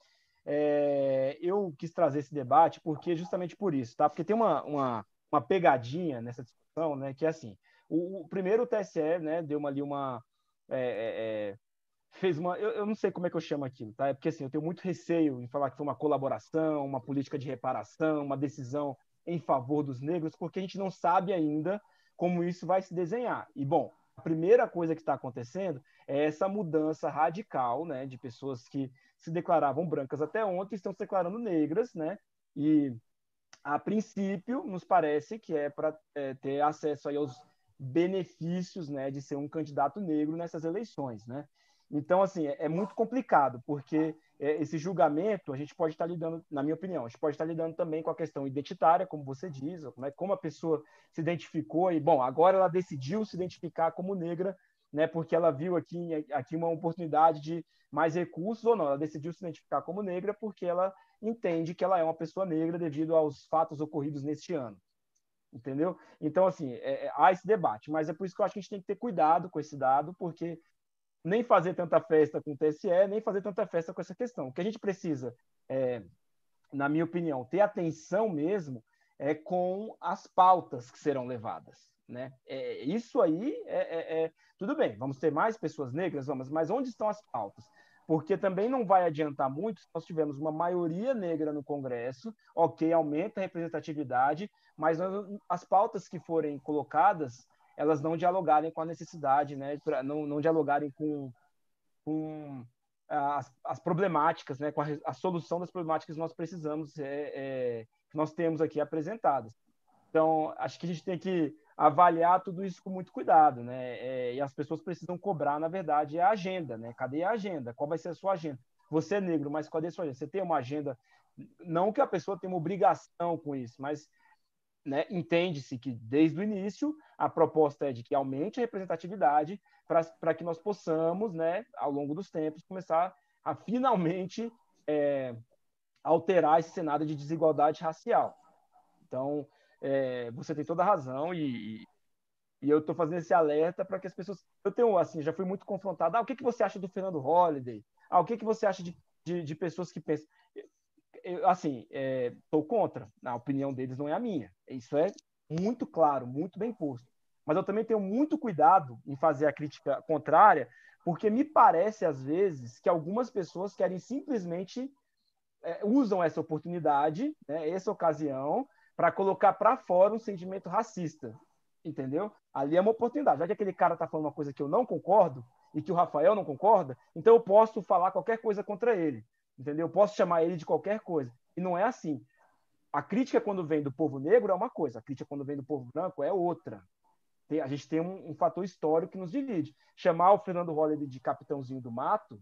É, eu quis trazer esse debate porque justamente por isso, tá? Porque tem uma, uma, uma pegadinha nessa discussão, né? Que é assim: o, o primeiro o TSE, né? Deu uma, ali uma é, é, é, fez uma. Eu, eu, não sei como é que eu chamo aquilo, tá? É porque assim, eu tenho muito receio em falar que foi uma colaboração, uma política de reparação, uma decisão em favor dos negros, porque a gente não sabe ainda como isso vai se desenhar. E, bom, a primeira coisa que está acontecendo é essa mudança radical, né, de pessoas que se declaravam brancas até ontem estão se declarando negras, né? E a princípio nos parece que é para é, ter acesso aí aos benefícios, né, de ser um candidato negro nessas eleições, né? Então, assim, é, é muito complicado, porque esse julgamento a gente pode estar lidando, na minha opinião, a gente pode estar lidando também com a questão identitária, como você diz, como, é, como a pessoa se identificou e, bom, agora ela decidiu se identificar como negra, né, porque ela viu aqui, aqui uma oportunidade de mais recursos ou não, ela decidiu se identificar como negra porque ela entende que ela é uma pessoa negra devido aos fatos ocorridos neste ano. Entendeu? Então, assim, é, é, há esse debate, mas é por isso que eu acho que a gente tem que ter cuidado com esse dado, porque nem fazer tanta festa com o TSE, nem fazer tanta festa com essa questão. O que a gente precisa, é, na minha opinião, ter atenção mesmo é com as pautas que serão levadas. Né? É, isso aí é, é, é, tudo bem, vamos ter mais pessoas negras, vamos, mas onde estão as pautas? Porque também não vai adiantar muito se nós tivermos uma maioria negra no Congresso, ok, aumenta a representatividade, mas as pautas que forem colocadas elas não dialogarem com a necessidade, né, pra, não, não dialogarem com, com as, as problemáticas, né, com a, a, solução das problemáticas que nós precisamos, é, é, que nós temos aqui apresentadas. Então, acho que a gente tem que avaliar tudo isso com muito cuidado, né? É, e as pessoas precisam cobrar, na verdade, a agenda, né? Cadê a agenda? Qual vai ser a sua agenda? Você é negro, mas cadê a sua agenda? Você tem uma agenda? Não que a pessoa tenha uma obrigação com isso, mas né, entende-se que desde o início a proposta é de que aumente a representatividade para que nós possamos, né, ao longo dos tempos, começar a finalmente é, alterar esse cenário de desigualdade racial. Então, é, você tem toda a razão e, e eu estou fazendo esse alerta para que as pessoas. Eu tenho, assim, já fui muito confrontado. Ah, o que, que você acha do Fernando Holliday? Ah, o que, que você acha de, de, de pessoas que pensam eu, assim, estou é, contra. A opinião deles não é a minha. Isso é muito claro, muito bem posto. Mas eu também tenho muito cuidado em fazer a crítica contrária, porque me parece, às vezes, que algumas pessoas querem simplesmente é, usam essa oportunidade, né, essa ocasião, para colocar para fora um sentimento racista. Entendeu? Ali é uma oportunidade. Já que aquele cara está falando uma coisa que eu não concordo e que o Rafael não concorda, então eu posso falar qualquer coisa contra ele entendeu? Eu posso chamar ele de qualquer coisa. E não é assim. A crítica quando vem do povo negro é uma coisa, a crítica quando vem do povo branco é outra. Tem, a gente tem um, um, fator histórico que nos divide. Chamar o Fernando Holliday de capitãozinho do mato,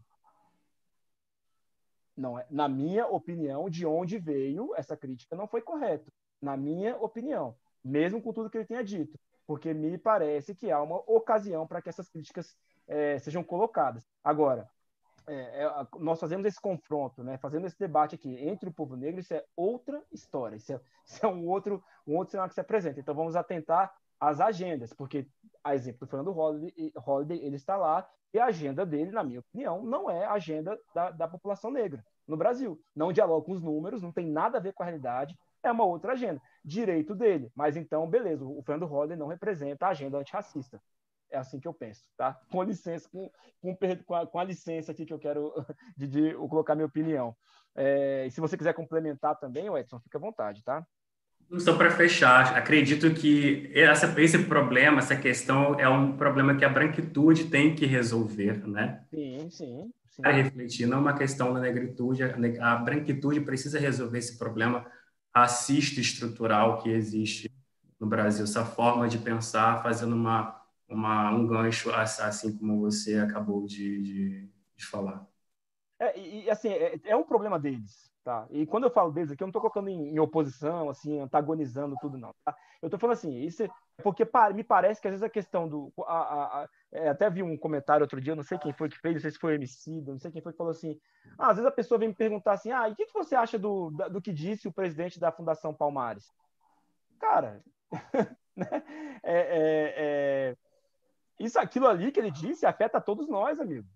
não é, na minha opinião, de onde veio essa crítica não foi correto. Na minha opinião, mesmo com tudo que ele tenha dito, porque me parece que há uma ocasião para que essas críticas é, sejam colocadas. Agora, é, é, nós fazemos esse confronto, né, fazendo esse debate aqui entre o povo negro, isso é outra história, isso é, (laughs) isso é um, outro, um outro cenário que se apresenta. Então vamos atentar às agendas, porque, a exemplo do Fernando Holliday, Holliday, ele está lá, e a agenda dele, na minha opinião, não é a agenda da, da população negra no Brasil. Não dialoga com os números, não tem nada a ver com a realidade, é uma outra agenda. Direito dele. Mas então, beleza, o Fernando Holliday não representa a agenda antirracista. É assim que eu penso, tá? Com licença, com, com, a, com a licença aqui que eu quero (laughs) de, de colocar minha opinião. É, e se você quiser complementar também, Edson, fica à vontade, tá? Só para fechar, acredito que essa, esse problema, essa questão, é um problema que a branquitude tem que resolver, né? Sim, sim. sim. Para refletir, não é uma questão da negritude, a branquitude precisa resolver esse problema racista estrutural que existe no Brasil, essa forma de pensar fazendo uma uma, um gancho assim como você acabou de, de, de falar. É, e, assim, é, é, um problema deles, tá? E quando eu falo deles aqui, eu não estou colocando em, em, oposição, assim, antagonizando tudo, não, tá? Eu estou falando assim, isso é porque me parece que às vezes a questão do... A, a, a, é, até vi um comentário outro dia, não sei quem foi que fez, não sei se foi o MC, não sei quem foi que falou assim, ah, às vezes a pessoa vem me perguntar assim, ah, e o que, que você acha do, do que disse o presidente da Fundação Palmares? Cara, (laughs) né? É, é, é, isso, aquilo ali que ele disse afeta todos nós, amigo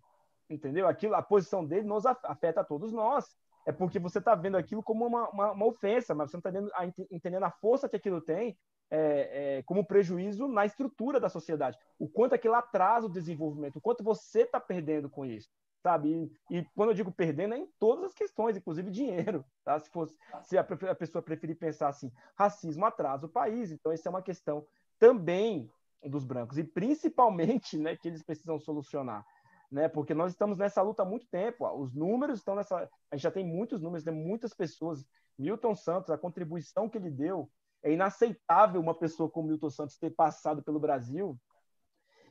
entendeu? Aquilo, a posição dele nos afeta a todos nós. É porque você está vendo aquilo como uma, uma, uma, ofensa, mas você não está entendendo a força que aquilo tem é, é, como prejuízo na estrutura da sociedade. O quanto aquilo atrasa o desenvolvimento, o quanto você está perdendo com isso, sabe? E, e, quando eu digo perdendo, é em todas as questões, inclusive dinheiro, tá? Se, fosse, se a, a pessoa preferir pensar assim, racismo atrasa o país, então essa é uma questão também dos brancos, e principalmente né, que eles precisam solucionar né? Porque nós estamos nessa luta há muito tempo. Os números estão nessa. A gente já tem muitos números, tem muitas pessoas. Milton Santos, a contribuição que ele deu é inaceitável uma pessoa como Milton Santos ter passado pelo Brasil.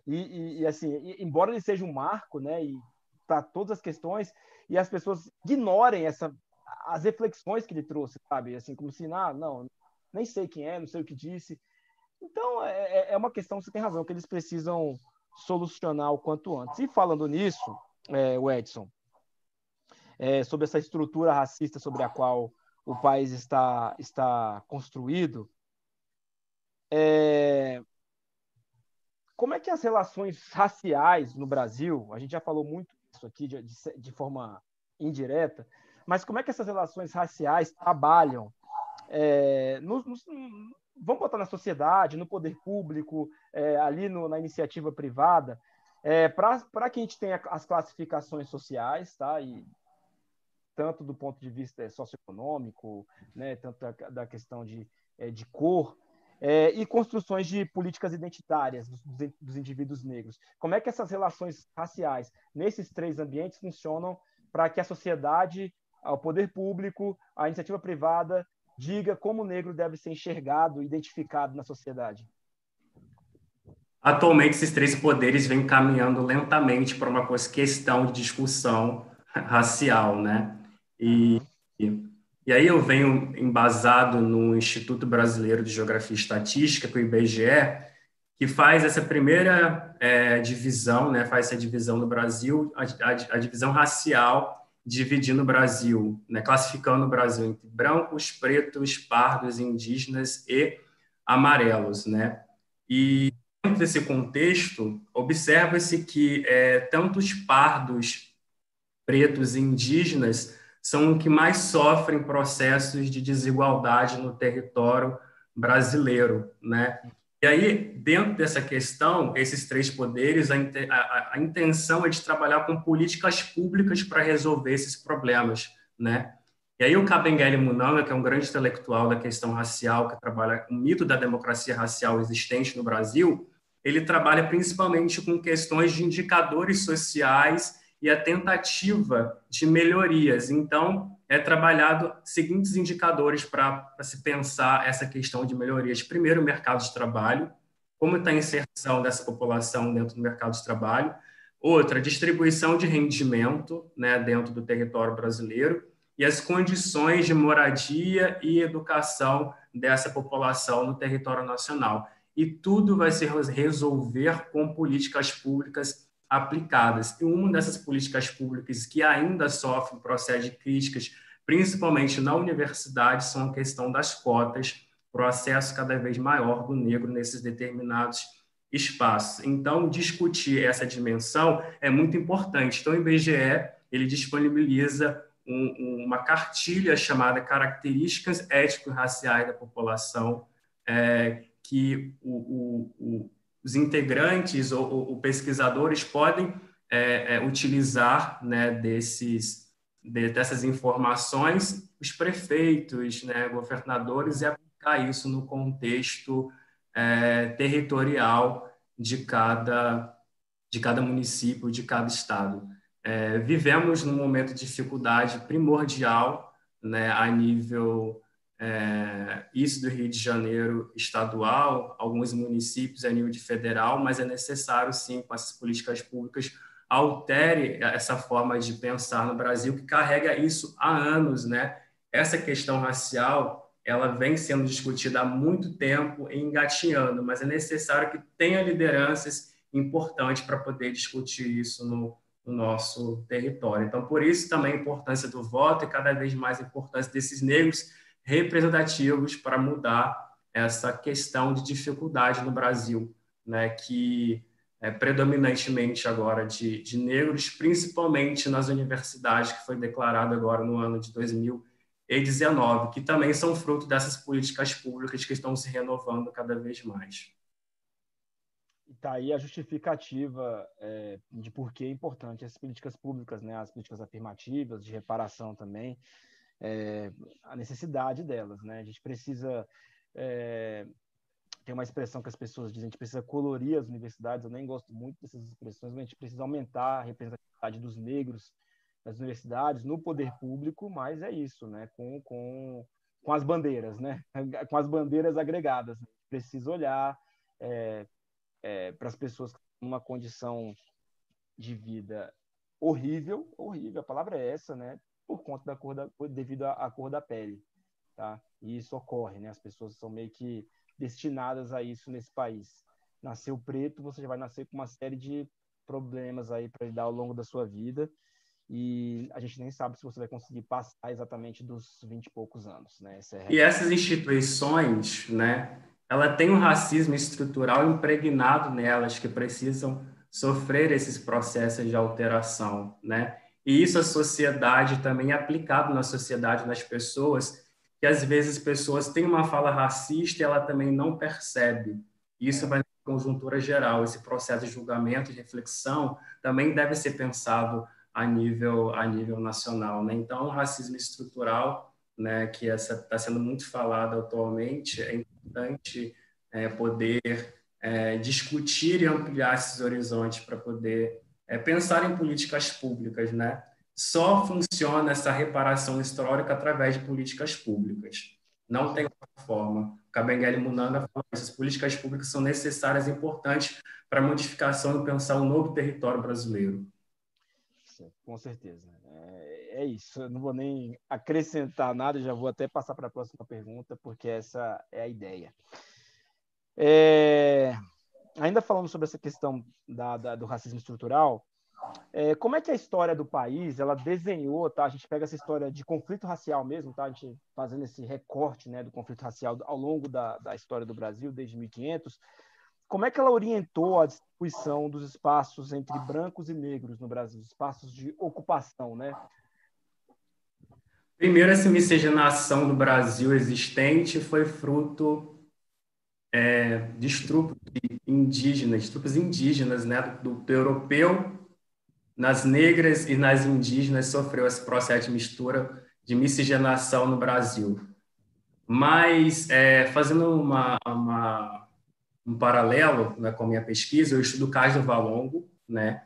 E, e, e assim, e, embora ele seja um marco, né? E para todas as questões, e as pessoas ignorem essa as reflexões que ele trouxe, sabe? Assim, como se, ah, não, nem sei quem é, não sei o que disse. Então, é, é, é uma questão, você tem razão, que eles precisam solucionar o quanto antes. E falando nisso, é, o Edson, é, sobre essa estrutura racista sobre a qual o país está, está construído, é, como é que as relações raciais no Brasil, a gente já falou muito isso aqui de, de, de forma indireta, mas como é que essas relações raciais trabalham é, no, no, vamos botar na sociedade, no poder público, é, ali no, na iniciativa privada, é, para que a gente tenha as classificações sociais, tá? E tanto do ponto de vista socioeconômico, né, tanto da, da questão de, é, de cor, é, e construções de políticas identitárias dos, dos, indivíduos negros. Como é que essas relações raciais nesses três ambientes funcionam para que a sociedade, o poder público, a iniciativa privada diga como o negro deve ser enxergado, identificado na sociedade? Atualmente, esses três poderes vêm caminhando lentamente para uma questão de discussão racial, né? E, e, aí eu venho embasado no Instituto Brasileiro de Geografia e Estatística, é o IBGE, que faz essa primeira é, divisão, né? Faz essa divisão no Brasil, a, a, a divisão racial dividindo o Brasil, né, classificando o Brasil entre brancos, pretos, pardos, indígenas e amarelos, né? E dentro desse contexto, observa-se que é, tanto os pardos, pretos e indígenas são os que mais sofrem processos de desigualdade no território brasileiro, né? E aí, dentro dessa questão, esses três poderes, a, a, a intenção é de trabalhar com políticas públicas para resolver esses problemas, né? E aí o Kabengele Munanga, que é um grande intelectual da questão racial, que trabalha com o mito da democracia racial existente no Brasil, ele trabalha principalmente com questões de indicadores sociais e a tentativa de melhorias. Então, é trabalhado seguintes indicadores para se pensar essa questão de melhorias. Primeiro, o mercado de trabalho, como está a inserção dessa população dentro do mercado de trabalho. Outra, distribuição de rendimento né, dentro do território brasileiro e as condições de moradia e educação dessa população no território nacional. E tudo vai se resolver com políticas públicas aplicadas. E uma dessas políticas públicas que ainda sofre um processo de críticas, principalmente na universidade, são a questão das cotas para o acesso cada vez maior do negro nesses determinados espaços. Então, discutir essa dimensão é muito importante. Então, o IBGE ele disponibiliza um, uma cartilha chamada Características Ético-Raciais da População, é, que o, o, os integrantes ou, ou pesquisadores podem é, é, utilizar né, desses, de, dessas informações, os prefeitos, né, governadores, e aplicar isso no contexto é, territorial de cada, de cada município, de cada estado. É, vivemos num momento de dificuldade primordial né, a nível é, isso do Rio de Janeiro estadual, alguns municípios a nível de federal, mas é necessário, sim, com essas políticas públicas, altere essa forma de pensar no Brasil, que carrega isso há anos, né? Essa questão racial, ela vem sendo discutida há muito tempo e engatinhando, mas é necessário que tenha lideranças importantes para poder discutir isso no, no nosso território. Então, por isso também a importância do voto e cada vez mais a importância desses negros representativos para mudar essa questão de dificuldade no Brasil, né, que é, predominantemente agora de, de negros, principalmente nas universidades, que foi declarado agora no ano de 2019, que também são fruto dessas políticas públicas que estão se renovando cada vez mais. Está aí a justificativa é, de por que é importante essas políticas públicas, né, as políticas afirmativas, de reparação também, é, a necessidade delas. Né? A gente precisa é, tem uma expressão que as pessoas dizem, a gente precisa colorir as universidades, eu nem gosto muito dessas expressões, mas a gente precisa aumentar a representatividade dos negros nas universidades, no poder público, mas é isso, né? Com, com, com as bandeiras, né? (laughs) Com as bandeiras agregadas. Né? Precisa olhar é, é, para as pessoas numa condição de vida horrível, horrível, a palavra é essa, né? Por conta da cor da, devido à, à cor da pele, tá? E isso ocorre, né? As pessoas são meio que destinadas a isso nesse país. Nasceu preto, você já vai nascer com uma série de problemas aí para lidar ao longo da sua vida e a gente nem sabe se você vai conseguir passar exatamente dos 20 e poucos anos, né? É e essas instituições, né, ela tem um racismo estrutural impregnado nelas que precisam sofrer esses processos de alteração, né? E isso a sociedade também é aplicado na sociedade, nas pessoas, que às vezes pessoas têm uma fala racista e ela também não percebe. Isso vai na conjuntura geral. Esse processo de julgamento, de reflexão, também deve ser pensado a nível a nível nacional. Né? Então, o racismo estrutural, né, que está sendo muito falado atualmente, é importante é, poder é, discutir e ampliar esses horizontes para poder é, pensar em políticas públicas, né? só funciona essa reparação histórica através de políticas públicas. Não tem outra forma. Kabengele Munanga fala isso. As políticas públicas são necessárias e importantes para a modificação e pensar um novo território brasileiro. Com certeza. É, é, isso. Eu não vou nem acrescentar nada, já vou até passar para a próxima pergunta, porque essa é a ideia. É, ainda falando sobre essa questão da, da, do racismo estrutural, é, como é que a história do país ela desenhou, tá? A gente pega essa história de conflito racial mesmo, tá? A gente fazendo esse recorte, né, do conflito racial ao longo da, da história do Brasil desde 1500. Como é que ela orientou a distribuição dos espaços entre brancos e negros no Brasil, espaços de ocupação, né? Primeiro, essa miscigenação do Brasil existente foi fruto é, de estrupos indígenas, estrupos indígenas, né, do, do europeu nas negras e nas indígenas sofreu esse processo de mistura, de miscigenação no Brasil. Mas, é, fazendo uma, uma, um paralelo né, com a minha pesquisa, eu estudo o caso do Valongo, né,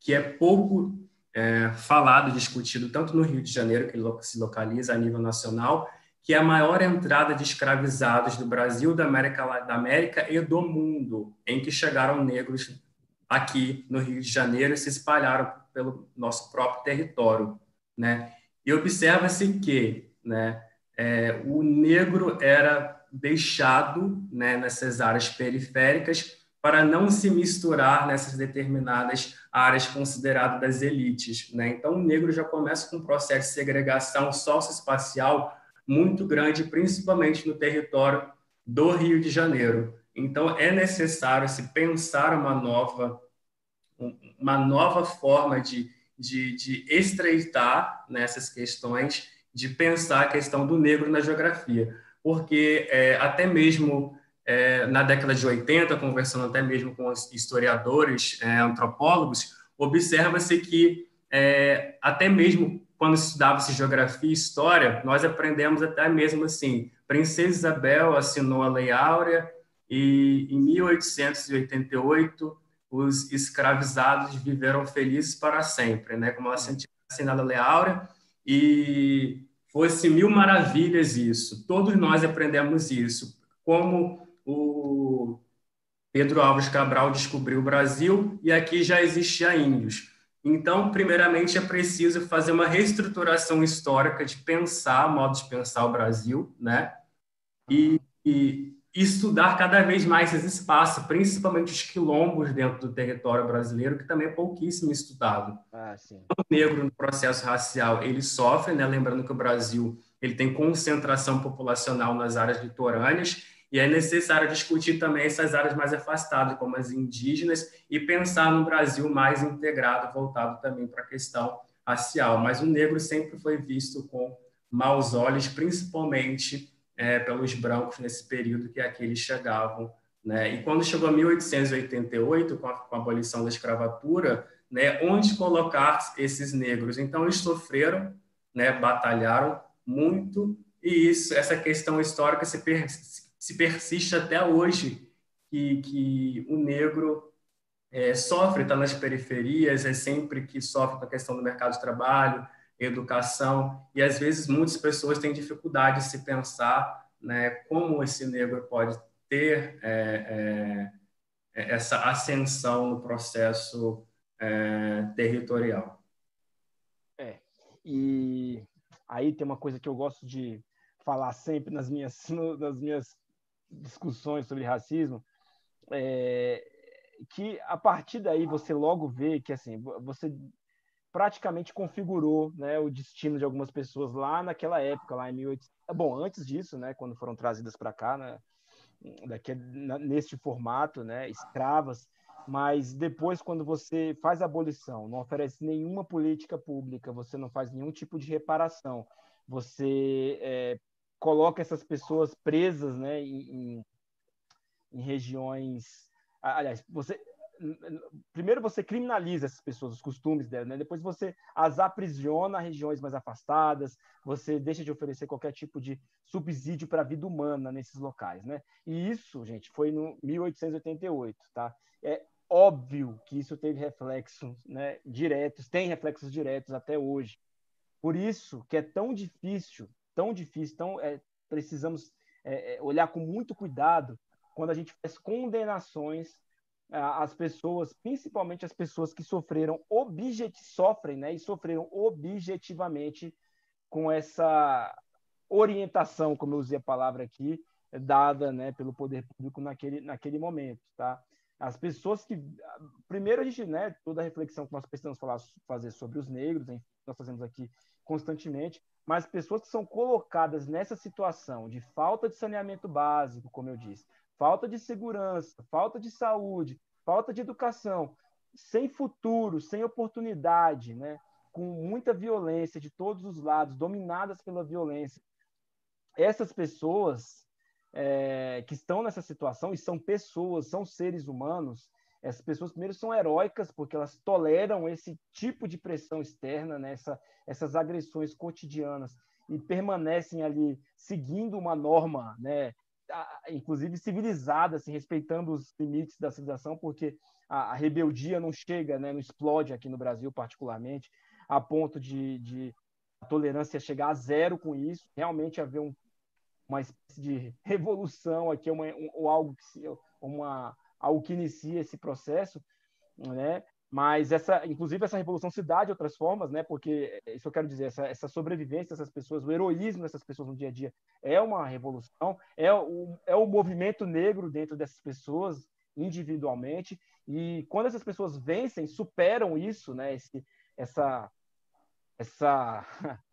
que é pouco é, falado, discutido, tanto no Rio de Janeiro, que se localiza a nível nacional, que é a maior entrada de escravizados do Brasil, da América, da América e do mundo, em que chegaram negros aqui no Rio de Janeiro e se espalharam pelo nosso próprio território, né? E observa-se que, né, é, o negro era deixado, né, nessas áreas periféricas para não se misturar nessas determinadas áreas consideradas das elites, né? Então o negro já começa com um processo de segregação socioespacial muito grande, principalmente no território do Rio de Janeiro. Então, é necessário se pensar uma nova, uma nova forma de, de, de estreitar nessas questões, de pensar a questão do negro na geografia. Porque é, até mesmo é, na década de 80, conversando até mesmo com historiadores, é, antropólogos, observa-se que é, até mesmo quando estudava-se geografia e história, nós aprendemos até mesmo assim, Princesa Isabel assinou a Lei Áurea, e em 1888 os escravizados viveram felizes para sempre, né? Como ela sentia assinada a Lei Áurea e fosse mil maravilhas isso. Todos nós aprendemos isso. Como o Pedro Alves Cabral descobriu o Brasil e aqui já existia índios. Então, primeiramente, é preciso fazer uma reestruturação histórica de pensar, modo de pensar o Brasil, né? E, e estudar cada vez mais esse espaço, principalmente os quilombos dentro do território brasileiro, que também é pouquíssimo estudado. Ah, o negro no processo racial, ele sofre, né? Lembrando que o Brasil ele tem concentração populacional nas áreas litorâneas, e é necessário discutir também essas áreas mais afastadas, como as indígenas, e pensar no Brasil mais integrado, voltado também para a questão racial. Mas o negro sempre foi visto com maus olhos, principalmente é, pelos brancos nesse período que aqui eles chegavam. Né? E quando chegou a 1888, com a, com a abolição da escravatura, né, onde colocar esses negros? Então, eles sofreram, né, batalharam muito, e isso, essa questão histórica se, per, persiste até hoje, que, que o negro é, sofre, está nas periferias, é sempre que sofre com a questão do mercado de trabalho, educação, e às vezes muitas pessoas têm dificuldade de se pensar né, como esse negro pode ter é, é, é essa ascensão no processo é, territorial. É, e aí tem uma coisa que eu gosto de falar sempre nas minhas, (laughs) nas minhas discussões sobre racismo, é, que a partir daí você logo vê que assim você praticamente configurou né, o destino de algumas pessoas lá naquela época, lá em 1800. Bom, antes disso, né, quando foram trazidas para cá, né, daqui, neste formato, né, escravas, mas depois, quando você faz abolição, não oferece nenhuma política pública, você não faz nenhum tipo de reparação, você é, coloca essas pessoas presas né, em, em regiões. Aliás, você primeiro você criminaliza essas pessoas, os costumes delas, né? depois você as aprisiona a regiões mais afastadas, você deixa de oferecer qualquer tipo de subsídio para a vida humana nesses locais, né? E isso, gente, foi no 1888, tá? É óbvio que isso teve reflexos, né, diretos, tem reflexos diretos até hoje. Por isso que é tão difícil, tão difícil, tão é, precisamos é, é olhar com muito cuidado quando a gente faz condenações as pessoas, principalmente as pessoas que sofreram objet sofrem, né, e sofreram objetivamente com essa orientação, como eu usei a palavra aqui, dada, né, pelo poder público naquele naquele momento, tá? As pessoas que primeiro a gente, né, toda a reflexão que nós precisamos falar fazer sobre os negros, enfim, nós fazemos aqui constantemente, mas pessoas que são colocadas nessa situação de falta de saneamento básico, como eu disse, falta de segurança, falta de saúde, falta de educação, sem futuro, sem oportunidade, né? com muita violência de todos os lados, dominadas pela violência. Essas pessoas é, que estão nessa situação, e são pessoas, são seres humanos, essas pessoas, primeiro, são heróicas, porque elas toleram esse tipo de pressão externa, né? Essa, essas agressões cotidianas, e permanecem ali seguindo uma norma né, inclusive civilizada, assim, respeitando os limites da civilização, porque a, a, rebeldia não chega, né, não explode aqui no Brasil, particularmente, a ponto de, de a tolerância chegar a zero com isso, realmente haver um, uma espécie de revolução aqui, uma, um, ou algo que, uma, algo que inicia esse processo, né? Mas essa, inclusive essa revolução se dá de outras formas, né? Porque é, isso eu quero dizer, essa, essa sobrevivência dessas pessoas, o heroísmo dessas pessoas no dia a dia é uma revolução, é o, é o movimento negro dentro dessas pessoas individualmente. E quando essas pessoas vencem, superam isso, né? Esse, essa, essa, (laughs)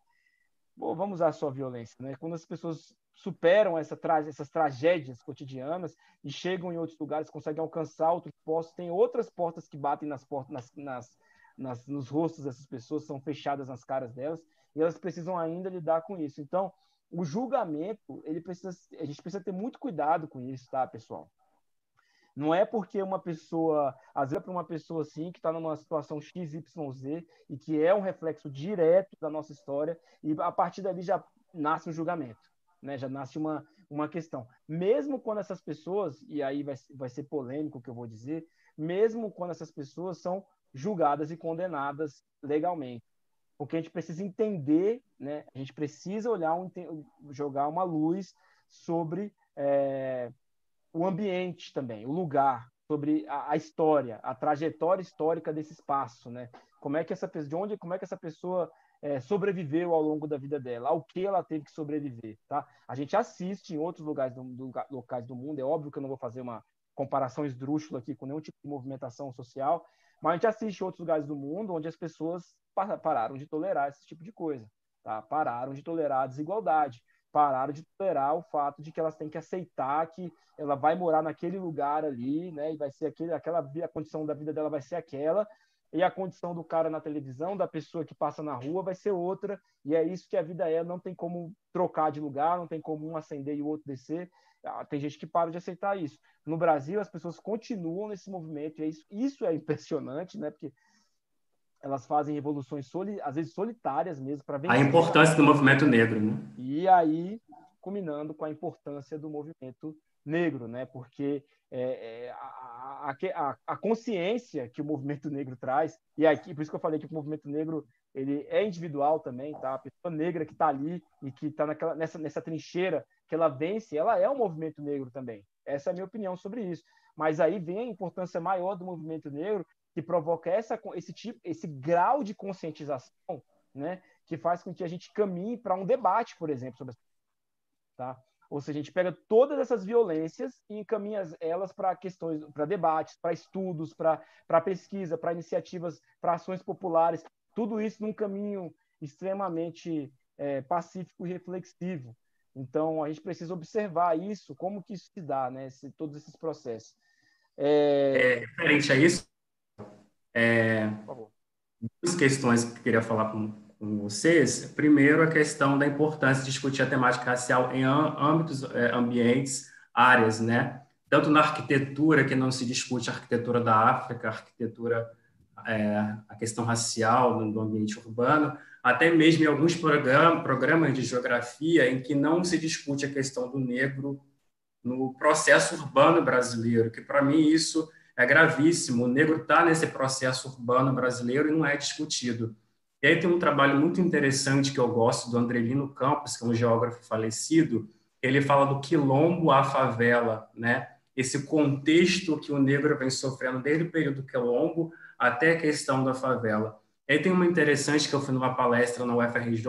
Bom, vamos usar só violência, né? Quando as pessoas superam essa tra essas tragédias cotidianas e chegam em outros lugares, conseguem alcançar outros postos, tem outras portas que batem nas portas, nas, nas, nas, nos rostos dessas pessoas, são fechadas nas caras delas, e elas precisam ainda lidar com isso. Então, o julgamento, ele precisa, a gente precisa ter muito cuidado com isso, tá, pessoal? Não é porque uma pessoa, às vezes é para uma pessoa assim, que está numa situação XYZ e que é um reflexo direto da nossa história, e a partir dali já nasce um julgamento né? Já nasce uma, uma questão. Mesmo quando essas pessoas, e aí vai, vai ser polêmico o que eu vou dizer, mesmo quando essas pessoas são julgadas e condenadas legalmente. Porque a gente precisa entender, né? A gente precisa olhar, um, jogar uma luz sobre é, o ambiente também, o lugar, sobre a, a, história, a trajetória histórica desse espaço, né? Como é que essa de onde, como é que essa pessoa é, sobreviveu ao longo da vida dela, ao que ela teve que sobreviver, tá? A gente assiste em outros lugares do, do, locais do mundo, é óbvio que eu não vou fazer uma comparação esdrúxula aqui com nenhum tipo de movimentação social, mas a gente assiste em outros lugares do mundo onde as pessoas pararam de tolerar esse tipo de coisa, tá? Pararam de tolerar a desigualdade, pararam de tolerar o fato de que elas têm que aceitar que ela vai morar naquele lugar ali, né? E vai ser aquele, aquela a condição da vida dela vai ser aquela, e a condição do cara na televisão, da pessoa que passa na rua, vai ser outra, e é isso que a vida é, não tem como trocar de lugar, não tem como um ascender e o outro descer. Ah, tem gente que para de aceitar isso. No Brasil, as pessoas continuam nesse movimento, e é isso, isso é impressionante, né? Porque elas fazem revoluções, soli, às vezes solitárias mesmo, para A importância do movimento negro, né? E aí, culminando com a importância do movimento negro, né? Porque é, é, a, a, a, consciência que o movimento negro traz, e aqui, por isso que eu falei que o movimento negro ele é individual também, tá? A pessoa negra que está ali e que está nessa, nessa trincheira que ela vence, ela é um movimento negro também. Essa é a minha opinião sobre isso. Mas aí vem a importância maior do movimento negro que provoca essa, esse tipo, esse grau de conscientização, né, que faz com que a gente caminhe para um debate, por exemplo, sobre tá? Ou seja, a gente pega todas essas violências e encaminha elas para questões, para debates, para estudos, para pesquisa, para iniciativas, para ações populares, tudo isso num caminho extremamente é, pacífico e reflexivo. Então, a gente precisa observar isso, como que isso se dá, né, esse, todos esses processos. É... é referente a isso, é, duas questões que eu queria falar com, com, vocês. Primeiro, a questão da importância de discutir a temática racial em âmbitos, é, ambientes, áreas, né? Tanto na arquitetura, que não se discute a arquitetura da África, a arquitetura, é, a questão racial no ambiente urbano, até mesmo em alguns program, programas de geografia em que não se discute a questão do negro no processo urbano brasileiro, que para mim isso é gravíssimo. O negro está nesse processo urbano brasileiro e não é discutido. E aí tem um trabalho muito interessante que eu gosto do Andrelino Campos, que é um geógrafo falecido. Ele fala do quilombo à favela, né? Esse contexto que o negro vem sofrendo desde o período do quilombo até a questão da favela. E aí tem uma interessante que eu fui numa palestra na UFRJ,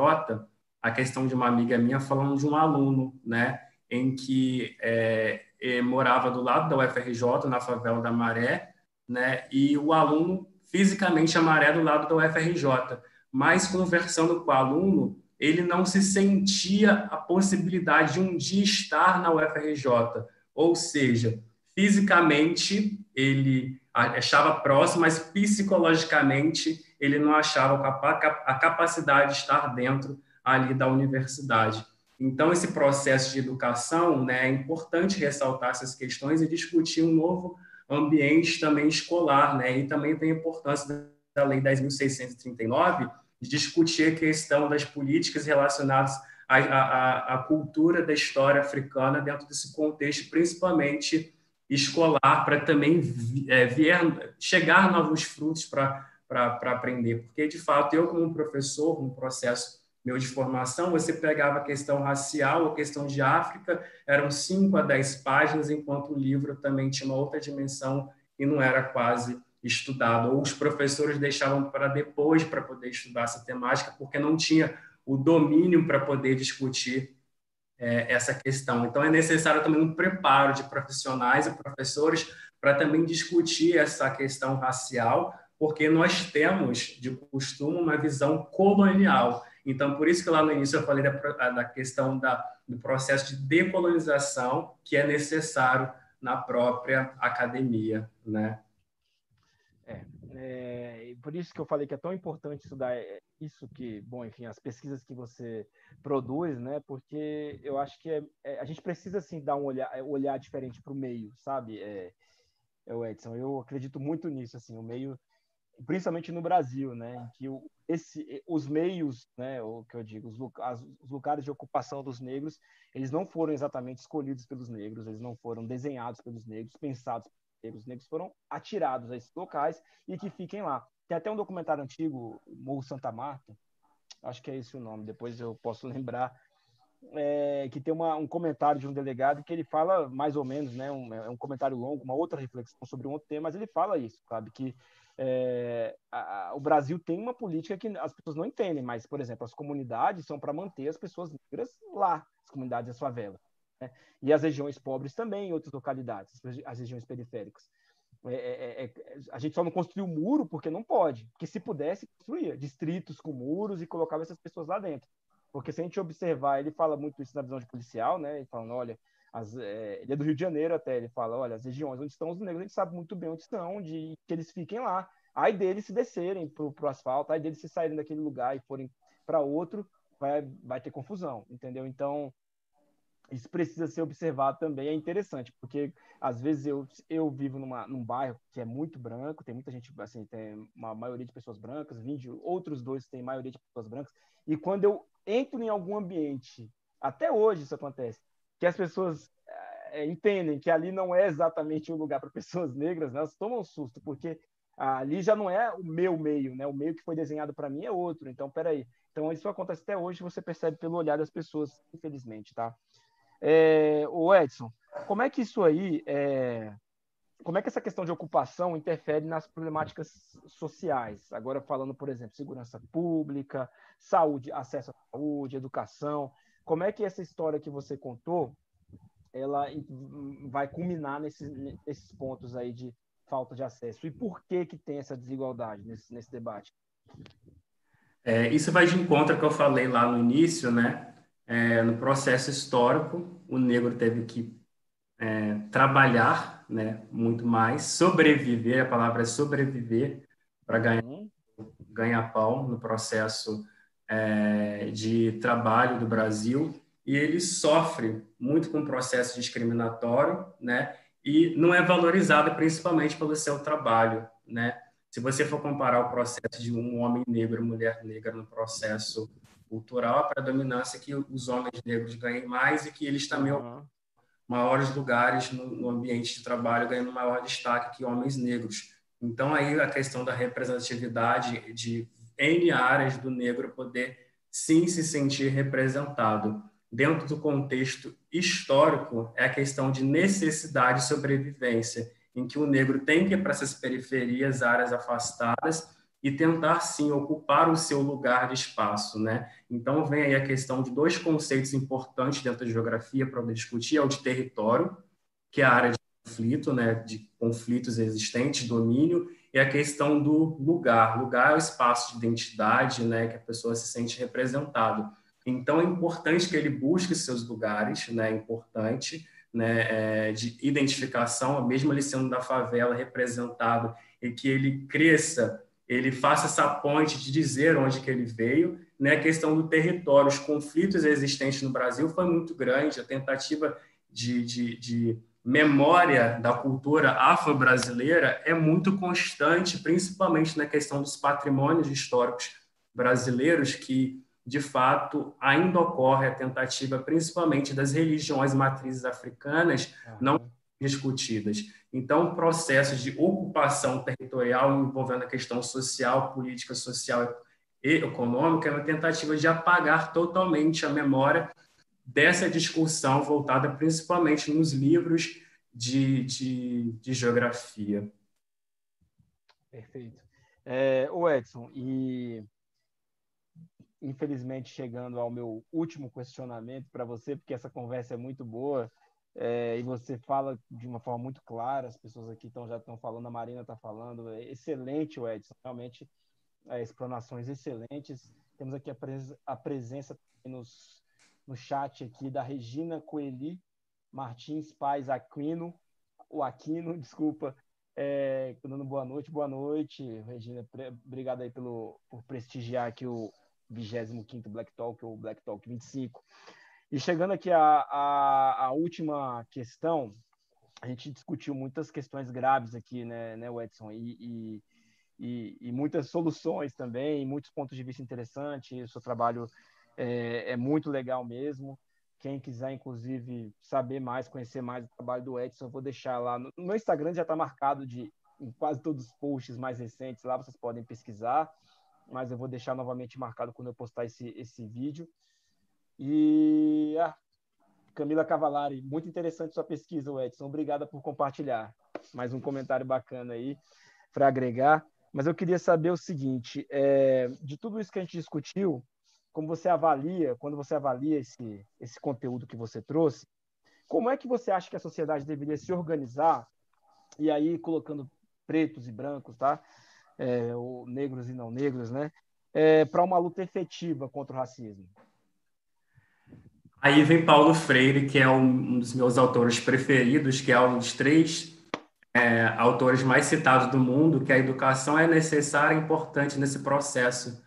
a questão de uma amiga minha falando de um aluno, né? Em que é, eh, morava do lado da UFRJ, na favela da Maré, né? E o aluno, fisicamente, a Maré do lado da UFRJ. Mas, conversando com o aluno, ele não se sentia a possibilidade de um dia estar na UFRJ. Ou seja, fisicamente, ele achava próximo, mas psicologicamente, ele não achava a capacidade de estar dentro ali da universidade. Então, esse processo de educação, né, é importante ressaltar essas questões e discutir um novo ambiente também escolar, né, e também tem a importância da Lei 10.639 de discutir a questão das políticas relacionadas à, à, à cultura da história africana dentro desse contexto, principalmente escolar, para também é, vier, chegar novos frutos para aprender. Porque, de fato, eu, como professor, no processo meu de formação, você pegava a questão racial, a questão de África, eram 5 a 10 páginas, enquanto o livro também tinha uma outra dimensão e não era quase estudado. Ou os professores deixavam para depois para poder estudar essa temática, porque não tinha o domínio para poder discutir é, essa questão. Então, é necessário também um preparo de profissionais e professores para também discutir essa questão racial, porque nós temos, de costume, uma visão colonial então, por isso que lá no início eu falei da, da questão da, do processo de decolonização que é necessário na própria academia, né? É, é, por isso que eu falei que é tão importante estudar é, isso que, bom, enfim, as pesquisas que você produz, né? Porque eu acho que é, é, a gente precisa assim dar um olhar, olhar diferente para o meio, sabe? É, é, Edson, eu acredito muito nisso, assim, o meio principalmente no Brasil, né, em que o, esse, os meios, né, o que eu digo, os, os, lugares de ocupação dos negros, eles não foram exatamente escolhidos pelos negros, eles não foram desenhados pelos negros, pensados negros, os negros foram atirados a esses locais e que fiquem lá. Tem até um documentário antigo, Morro Santa Marta, acho que é esse o nome, depois eu posso (laughs) lembrar, é, que tem uma, um comentário de um delegado que ele fala mais ou menos, né, um, é um comentário longo, uma outra reflexão sobre um outro tema, mas ele fala isso, sabe, que É, a, a, o Brasil tem uma política que as pessoas não entendem, mas, por exemplo, as comunidades são para manter as pessoas negras lá, as comunidades as favelas. Né? E as regiões pobres também, em outras localidades, as regiões periféricas. É, é, é, é, a gente só não construiu muro porque não pode, porque se pudesse, construía distritos com muros e colocava essas pessoas lá dentro. Porque se a gente observar, ele fala muito isso na visão de policial, né? Ele falando, olha, as, é, ele é do Rio de Janeiro até, ele fala, olha, as regiões onde estão os negros, a gente sabe muito bem onde estão, de que eles fiquem lá. Aí deles se descerem pro, pro asfalto, aí deles se saírem daquele lugar e forem para outro, vai, vai ter confusão, entendeu? Então, isso precisa ser observado também, é interessante, porque às vezes eu, eu vivo numa, num bairro que é muito branco, tem muita gente, assim, tem uma maioria de pessoas brancas, vinde, outros dois tem maioria de pessoas brancas, e quando eu entro em algum ambiente, até hoje isso acontece, que as pessoas é, entendem que ali não é exatamente um lugar para pessoas negras, né? elas tomam susto, porque ali já não é o meu meio, né? o meio que foi desenhado para mim é outro, então peraí. Então isso acontece até hoje, você percebe pelo olhar das pessoas, infelizmente, tá? É, o Edson, como é que isso aí, é, como é que essa questão de ocupação interfere nas problemáticas sociais? Agora falando, por exemplo, segurança pública, saúde, acesso à saúde, educação. Como é que essa história que você contou, ela vai culminar nesses, nesses pontos aí de falta de acesso? E por que que tem essa desigualdade nesse, nesse debate? É, isso vai de encontro que eu falei lá no início, né? É, no processo histórico, o negro teve que é, trabalhar né, muito mais, sobreviver, a palavra é sobreviver, para ganhar, uhum. ganhar pão no processo é, de trabalho do Brasil, e ele sofre muito com o processo discriminatório, né, e não é valorizado principalmente pelo seu trabalho, né? Se você for comparar o processo de um homem negro e mulher negra no processo cultural, a predominância que os homens negros ganhem mais e que eles também uhum. maiores lugares no, no, ambiente de trabalho, ganhando maior destaque que homens negros. Então, aí a questão da representatividade de N áreas do negro poder sim se sentir representado. Dentro do contexto histórico, é a questão de necessidade e sobrevivência, em que o negro tem que ir para essas periferias, áreas afastadas, e tentar sim ocupar o seu lugar de espaço, né? Então vem aí a questão de dois conceitos importantes dentro da geografia para discutir, é o de território, que é a área de conflito, né, de conflitos existentes, domínio, e a questão do lugar. Lugar é o espaço de identidade, né, que a pessoa se sente representado. Então é importante que ele busque seus lugares, né, é importante, né, é, de identificação, mesmo ele sendo da favela representado, e que ele cresça ele faça essa ponte de dizer onde que ele veio, né? A questão do território, os conflitos existentes no Brasil foi muito grande, a tentativa de, de, de memória da cultura afro-brasileira é muito constante, principalmente na questão dos patrimônios históricos brasileiros, que de fato ainda ocorre a tentativa, principalmente das religiões matrizes africanas, não discutidas. Então, processos de ocupação territorial envolvendo a questão social, política social e econômica é uma tentativa de apagar totalmente a memória dessa discussão voltada principalmente nos livros de, de, de geografia. Perfeito. É, o Edson, e infelizmente chegando ao meu último questionamento para você, porque essa conversa é muito boa, é, e você fala de uma forma muito clara, as pessoas aqui tão, já estão falando, a Marina está falando, é excelente o Edson, realmente é, explanações excelentes. Temos aqui a, pres a presença nos, no chat aqui da Regina Coeli Martins Paz Aquino, o Aquino, (laughs) desculpa, é, dando boa noite, boa noite, Regina, obrigado aí pelo, por prestigiar aqui o 25º Black Talk, ou Black Talk 25. E chegando aqui à, à, à, última questão, a gente discutiu muitas questões graves aqui, né, né Edson? E, e, e, muitas soluções também, muitos pontos de vista interessantes. O seu trabalho é, é, muito legal mesmo. Quem quiser, inclusive, saber mais, conhecer mais o trabalho do Edson, eu vou deixar lá. No, no Instagram já está marcado de em quase todos os posts mais recentes lá, vocês podem pesquisar, mas eu vou deixar novamente marcado quando eu postar esse, esse vídeo. E ah, Camila Cavalari, muito interessante sua pesquisa, Edson. Obrigada por compartilhar. Mais um comentário bacana aí para agregar. Mas eu queria saber o seguinte: é, de tudo isso que a gente discutiu, como você avalia, quando você avalia esse, esse conteúdo que você trouxe, como é que você acha que a sociedade deveria se organizar? E aí, colocando pretos e brancos, tá? É, ou negros e não negros, né? É, para uma luta efetiva contra o racismo. Aí vem Paulo Freire, que é um dos meus autores preferidos, que é um dos três é, autores mais citados do mundo, que a educação é necessária e importante nesse processo.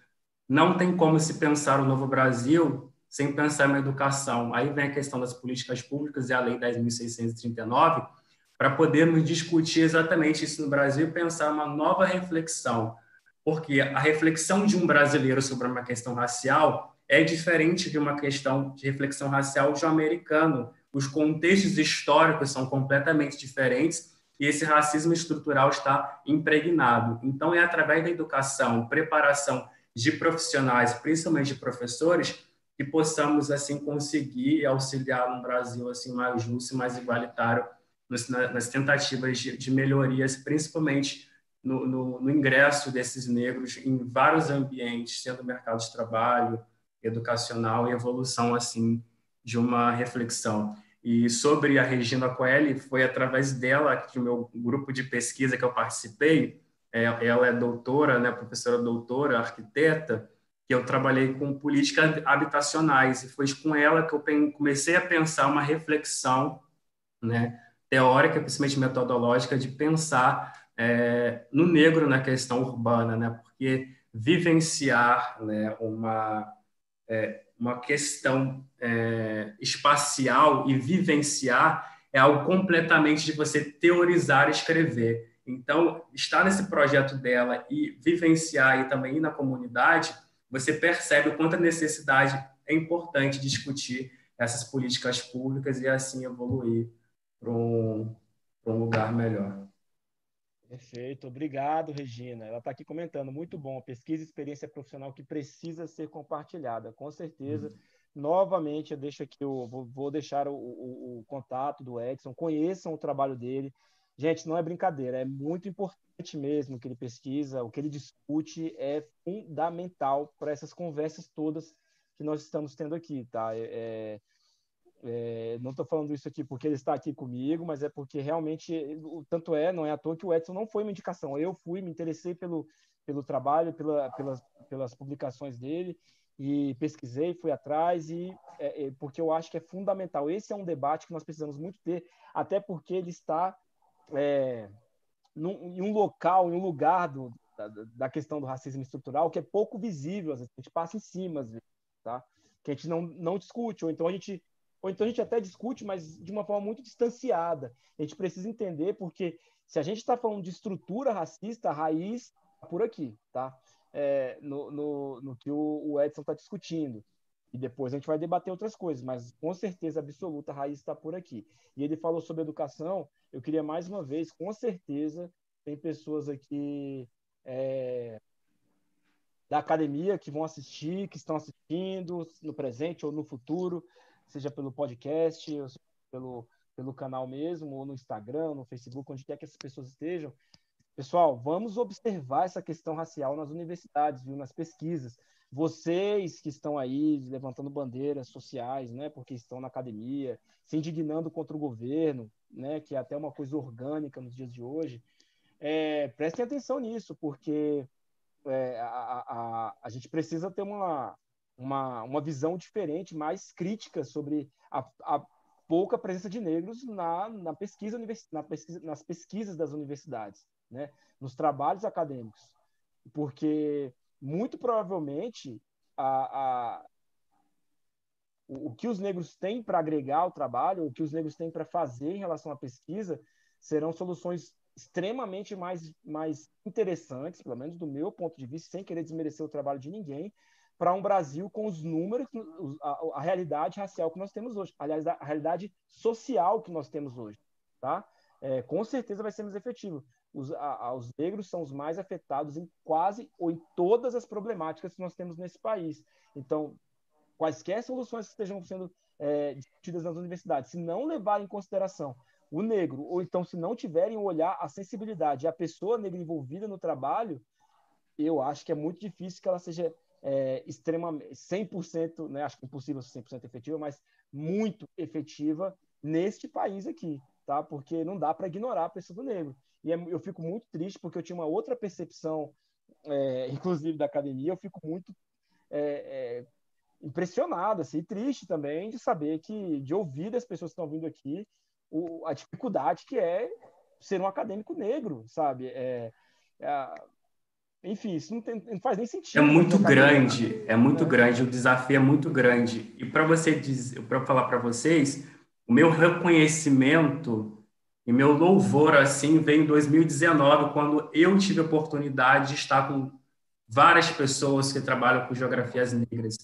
Não tem como se pensar o novo Brasil sem pensar na educação. Aí vem a questão das políticas públicas e a Lei 10.639, para podermos discutir exatamente isso no Brasil e pensar uma nova reflexão. Porque a reflexão de um brasileiro sobre uma questão racial é diferente de uma questão de reflexão racial um americano. Os contextos históricos são completamente diferentes e esse racismo estrutural está impregnado. Então, é através da educação, preparação de profissionais, principalmente de professores, que possamos assim conseguir auxiliar um Brasil assim mais justo e mais igualitário nas, tentativas de, de, melhorias, principalmente no, no, no, ingresso desses negros em vários ambientes, sendo mercado de trabalho, educacional e evolução assim de uma reflexão. E sobre a Regina Coelho, foi através dela que o meu grupo de pesquisa que eu participei, é, ela é doutora, né, professora doutora, arquiteta, que eu trabalhei com políticas habitacionais e foi com ela que eu comecei a pensar uma reflexão, né, teórica, principalmente metodológica, de pensar é, no negro na questão urbana, né, porque vivenciar, né, uma é, uma questão é, espacial e vivenciar é algo completamente de você teorizar e escrever. Então, estar nesse projeto dela e vivenciar e também ir na comunidade, você percebe o quanto a necessidade é importante discutir essas políticas públicas e assim evoluir para um, para um lugar melhor. Perfeito, obrigado, Regina. Ela está aqui comentando, muito bom. Pesquisa e experiência profissional que precisa ser compartilhada, com certeza. Uhum. Novamente, eu deixo aqui, eu vou, vou deixar o, o, o, contato do Edson, conheçam o trabalho dele. Gente, não é brincadeira, é muito importante mesmo o que ele pesquisa, o que ele discute é fundamental para essas conversas todas que nós estamos tendo aqui, tá? É, é é, não estou falando isso aqui porque ele está aqui comigo, mas é porque realmente, tanto é, não é à toa que o Edson não foi uma indicação. Eu fui, me interessei pelo, pelo trabalho, pela, pelas, pelas publicações dele e pesquisei, fui atrás e é, é, porque eu acho que é fundamental. Esse é um debate que nós precisamos muito ter, até porque ele está é, num, em um local, em um lugar do, da, da, questão do racismo estrutural que é pouco visível, às vezes a gente passa em cima, às vezes, tá? Que a gente não, não discute, ou então a gente ou então a gente até discute, mas de uma forma muito distanciada. A gente precisa entender, porque se a gente está falando de estrutura racista, a raiz está por aqui, tá? É, no, no, no, que o, o Edson está discutindo. E depois a gente vai debater outras coisas, mas com certeza absoluta a raiz está por aqui. E ele falou sobre educação, eu queria mais uma vez, com certeza, tem pessoas aqui é, da academia que vão assistir, que estão assistindo no presente ou no futuro, seja pelo podcast, pelo, pelo canal mesmo, ou no Instagram, no Facebook, onde quer que essas pessoas estejam. Pessoal, vamos observar essa questão racial nas universidades, viu, nas pesquisas. Vocês que estão aí levantando bandeiras sociais, né, porque estão na academia, se indignando contra o governo, né, que é até uma coisa orgânica nos dias de hoje, é, prestem atenção nisso, porque é, a, a, a, gente precisa ter uma, uma, uma visão diferente, mais crítica sobre a, a pouca presença de negros na, na, pesquisa, na pesquisa, nas pesquisas das universidades, né? nos trabalhos acadêmicos. Porque, muito provavelmente, a, a, o, o que os negros têm para agregar ao trabalho, o que os negros têm para fazer em relação à pesquisa, serão soluções extremamente mais, mais interessantes, pelo menos do meu ponto de vista, sem querer desmerecer o trabalho de ninguém, para um Brasil com os números, a, a, realidade racial que nós temos hoje, aliás, a, realidade social que nós temos hoje, tá? É, com certeza vai ser mais efetivo. Os, a, os negros são os mais afetados em quase ou em todas as problemáticas que nós temos nesse país. Então, quaisquer soluções que estejam sendo é, discutidas nas universidades, se não levarem em consideração o negro, ou então se não tiverem o olhar, a sensibilidade, a pessoa negra envolvida no trabalho, eu acho que é muito difícil que ela seja é, extremamente 100%, né? Acho que impossível ser 100% efetiva, mas muito efetiva neste país aqui, tá? Porque não dá para ignorar a pessoa do negro. E é, eu fico muito triste porque eu tinha uma outra percepção, é, (laughs) inclusive da academia, eu fico muito é, é, impressionado, assim, triste também de saber que, de ouvir das pessoas que estão vindo aqui, o, a dificuldade que é ser um acadêmico negro, sabe? É, é, enfim, isso não, tem, não, faz nem sentido. É muito grande, é muito é. grande, o desafio é muito grande. E para você dizer, para falar para vocês, o meu reconhecimento e meu louvor assim veio em 2019, quando eu tive a oportunidade de estar com várias pessoas que trabalham com geografias negras.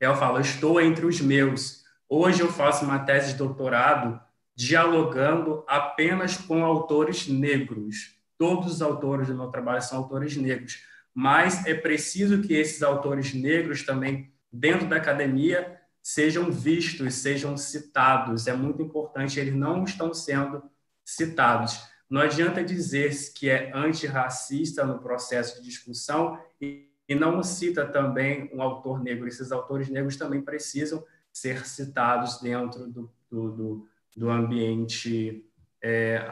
Eu falo, eu estou entre os meus. Hoje eu faço uma tese de doutorado dialogando apenas com autores negros. Todos os autores do meu trabalho são autores negros, mas é preciso que esses autores negros também, dentro da academia, sejam vistos, sejam citados. É muito importante, eles não estão sendo citados. Não adianta dizer que é antirracista no processo de discussão e, não cita também um autor negro. Esses autores negros também precisam ser citados dentro do, do, do ambiente é.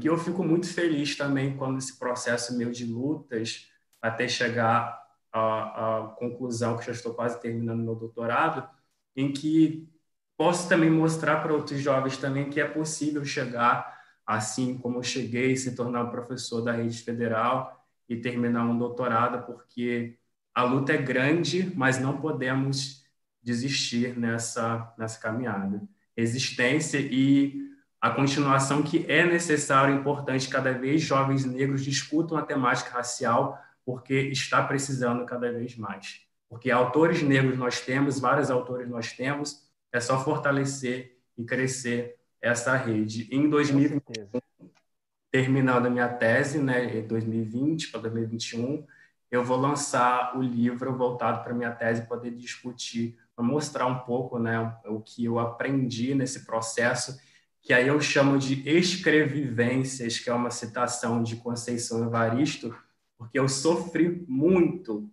E eu fico muito feliz também quando esse processo meu de lutas até chegar à, à conclusão que já estou quase terminando meu doutorado, em que posso também mostrar para outros jovens também que é possível chegar assim como eu cheguei, se tornar um professor da rede federal e terminar um doutorado, porque a luta é grande, mas não podemos desistir nessa, nessa caminhada. Resistência e a continuação que é necessário e importante cada vez jovens negros discutam a temática racial, porque está precisando cada vez mais. Porque autores negros nós temos, vários autores nós temos, é só fortalecer e crescer essa rede. Em 2021, terminando a minha tese, né, em 2020 para 2021, eu vou lançar o livro voltado para minha tese poder discutir, mostrar um pouco, né, o que eu aprendi nesse processo, que aí eu chamo de escrevivências, que é uma citação de Conceição Evaristo, porque eu sofri muito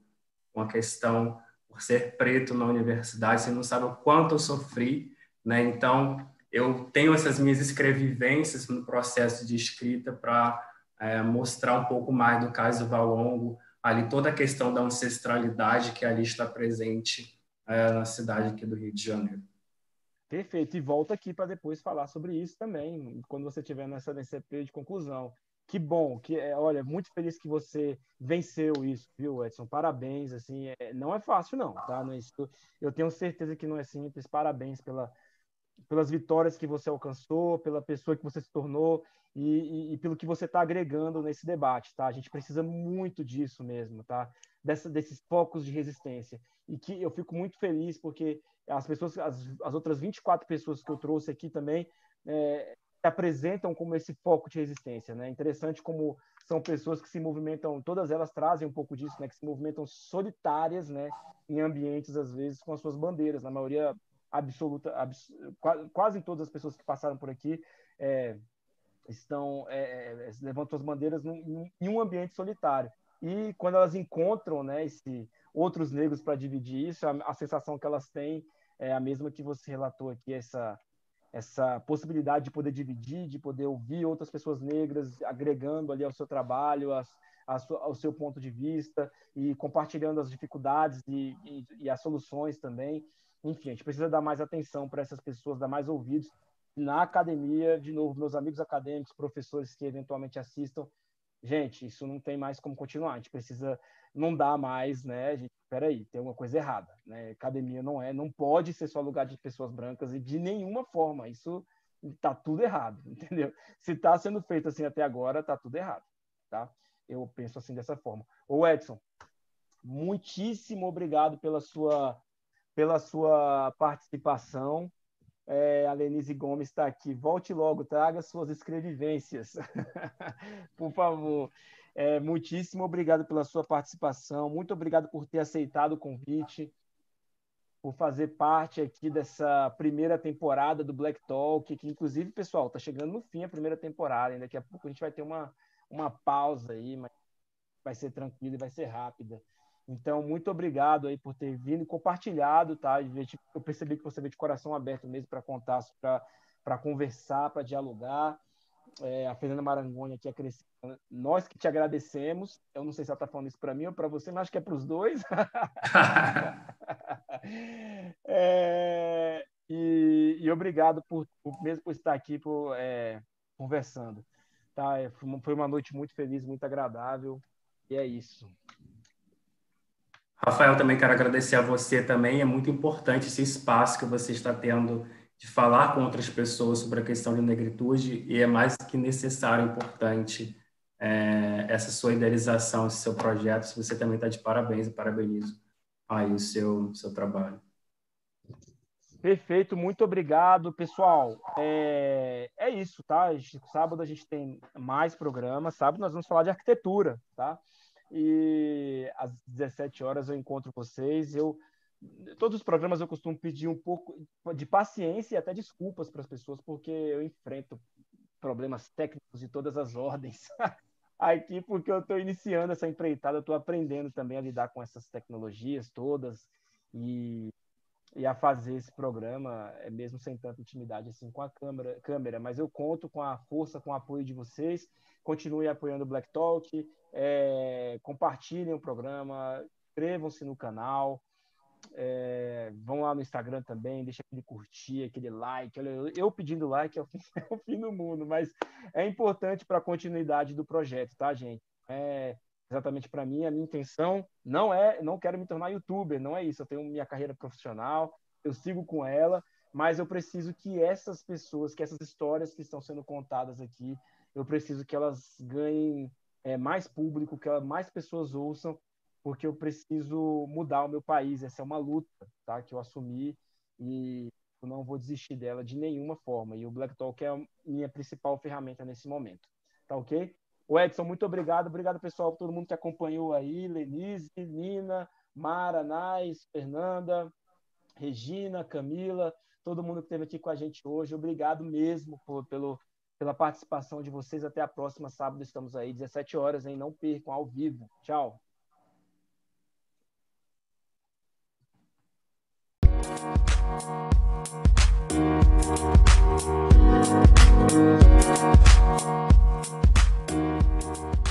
com a questão por ser preto na universidade, você não sabe o quanto eu sofri, né? Então, eu tenho essas minhas escrevivências no processo de escrita para é, mostrar um pouco mais do caso Valongo, ali toda a questão da ancestralidade que ali está presente é, na cidade aqui do Rio de Janeiro. Perfeito, e volta aqui para depois falar sobre isso também, quando você estiver nessa nesse de conclusão. Que bom, que é, olha, muito feliz que você venceu isso, viu, Edson? Parabéns, assim, é, não é fácil não, tá? Não é eu tenho certeza que não é simples. Parabéns pela pelas vitórias que você alcançou, pela pessoa que você se tornou e, e, e pelo que você está agregando nesse debate, tá? A gente precisa muito disso mesmo, tá? Dessa, desses focos de resistência. E que eu fico muito feliz porque as pessoas, as, as outras 24 pessoas que eu trouxe aqui também é, se apresentam como esse foco de resistência, né? Interessante como são pessoas que se movimentam, todas elas trazem um pouco disso, né? Que se movimentam solitárias, né? Em ambientes às vezes com as suas bandeiras, na maioria absoluta, abs, quase todas as pessoas que passaram por aqui é, estão é, é levantam as bandeiras num, em um ambiente solitário. E quando elas encontram, né, esse outros negros para dividir isso, a, a, sensação que elas têm é a mesma que você relatou aqui, essa essa possibilidade de poder dividir, de poder ouvir outras pessoas negras, agregando ali ao seu trabalho, as, ao seu ponto de vista e compartilhando as dificuldades e, e, e as soluções também. Enfim, a gente precisa dar mais atenção para essas pessoas, dar mais ouvidos. Na academia, de novo, meus amigos acadêmicos, professores que eventualmente assistam, gente, isso não tem mais como continuar. A gente precisa, não dá mais, né? Gente, peraí, tem alguma coisa errada, né? Academia não é, não pode ser só lugar de pessoas brancas e de nenhuma forma. Isso tá tudo errado, (laughs) entendeu? Se está sendo feito assim até agora, tá tudo errado, tá? Eu penso assim dessa forma. Ô Edson, muitíssimo obrigado pela sua pela sua participação. É, a Lenise Gomes está aqui. Volte logo, traga suas escrevivências. (laughs) por favor. É, muitíssimo obrigado pela sua participação. Muito obrigado por ter aceitado o convite, por fazer parte aqui dessa primeira temporada do Black Talk, que inclusive, pessoal, está chegando no fim a primeira temporada. Daqui a pouco a gente vai ter uma, uma pausa aí, mas vai ser tranquila e vai ser rápida. Então, muito obrigado aí por ter vindo e compartilhado, tá? Eu percebi que você veio de coração aberto mesmo para contar, para conversar, para dialogar. É, a Fernanda Marangoni aqui acrescenta. Nós que te agradecemos. Eu não sei se ela está falando isso para mim ou para você, mas acho que é para os dois. (laughs) é, e, e, obrigado por, por, mesmo por estar aqui por, é, conversando. Tá? É, foi uma noite muito feliz, muito agradável. E é isso. Rafael, também quero agradecer a você também. É muito importante esse espaço que você está tendo de falar com outras pessoas sobre a questão de negritude e é mais que necessário, importante é, essa sua idealização, esse seu projeto. Você também está de parabéns e parabenizo aí o seu, seu trabalho. Perfeito, muito obrigado, pessoal. É, é isso, tá? Sábado a gente tem mais programas. Sábado nós vamos falar de arquitetura, tá? E às 17 horas eu encontro vocês. Eu todos os programas eu costumo pedir um pouco de paciência e até desculpas para as pessoas, porque eu enfrento problemas técnicos de todas as ordens (laughs) aqui, porque eu estou iniciando essa empreitada, estou aprendendo também a lidar com essas tecnologias todas e, e a fazer esse programa, é mesmo sem tanta intimidade assim com a câmera, câmera, mas eu conto com a força, com o apoio de vocês. Continue apoiando o Black Talk, é, compartilhem o programa, inscrevam-se no canal. É, vão lá no Instagram também, deixa aquele curtir, aquele like. Olha, eu pedindo like é o, fim, (laughs) é o fim do mundo, mas é importante para a continuidade do projeto, tá, gente? É exatamente para mim, a minha intenção não é, não quero me tornar youtuber, não é isso. Eu tenho minha carreira profissional, eu sigo com ela, mas eu preciso que essas pessoas, que essas histórias que estão sendo contadas aqui, eu preciso que elas ganhem é, mais público, que mais pessoas ouçam porque eu preciso mudar o meu país. Essa é uma luta, tá? Que eu assumi e eu não vou desistir dela de nenhuma forma. E o Black Talk é a minha principal ferramenta nesse momento, tá ok? O Edson, muito obrigado. Obrigado, pessoal, todo mundo que acompanhou aí. Lenise, Nina, Mara, Nais, Fernanda, Regina, Camila, todo mundo que esteve aqui com a gente hoje. Obrigado mesmo por, pelo, pela participação de vocês. Até a próxima sábado. Estamos aí, 17 horas, hein? Não percam ao vivo. Tchau. Thank you. you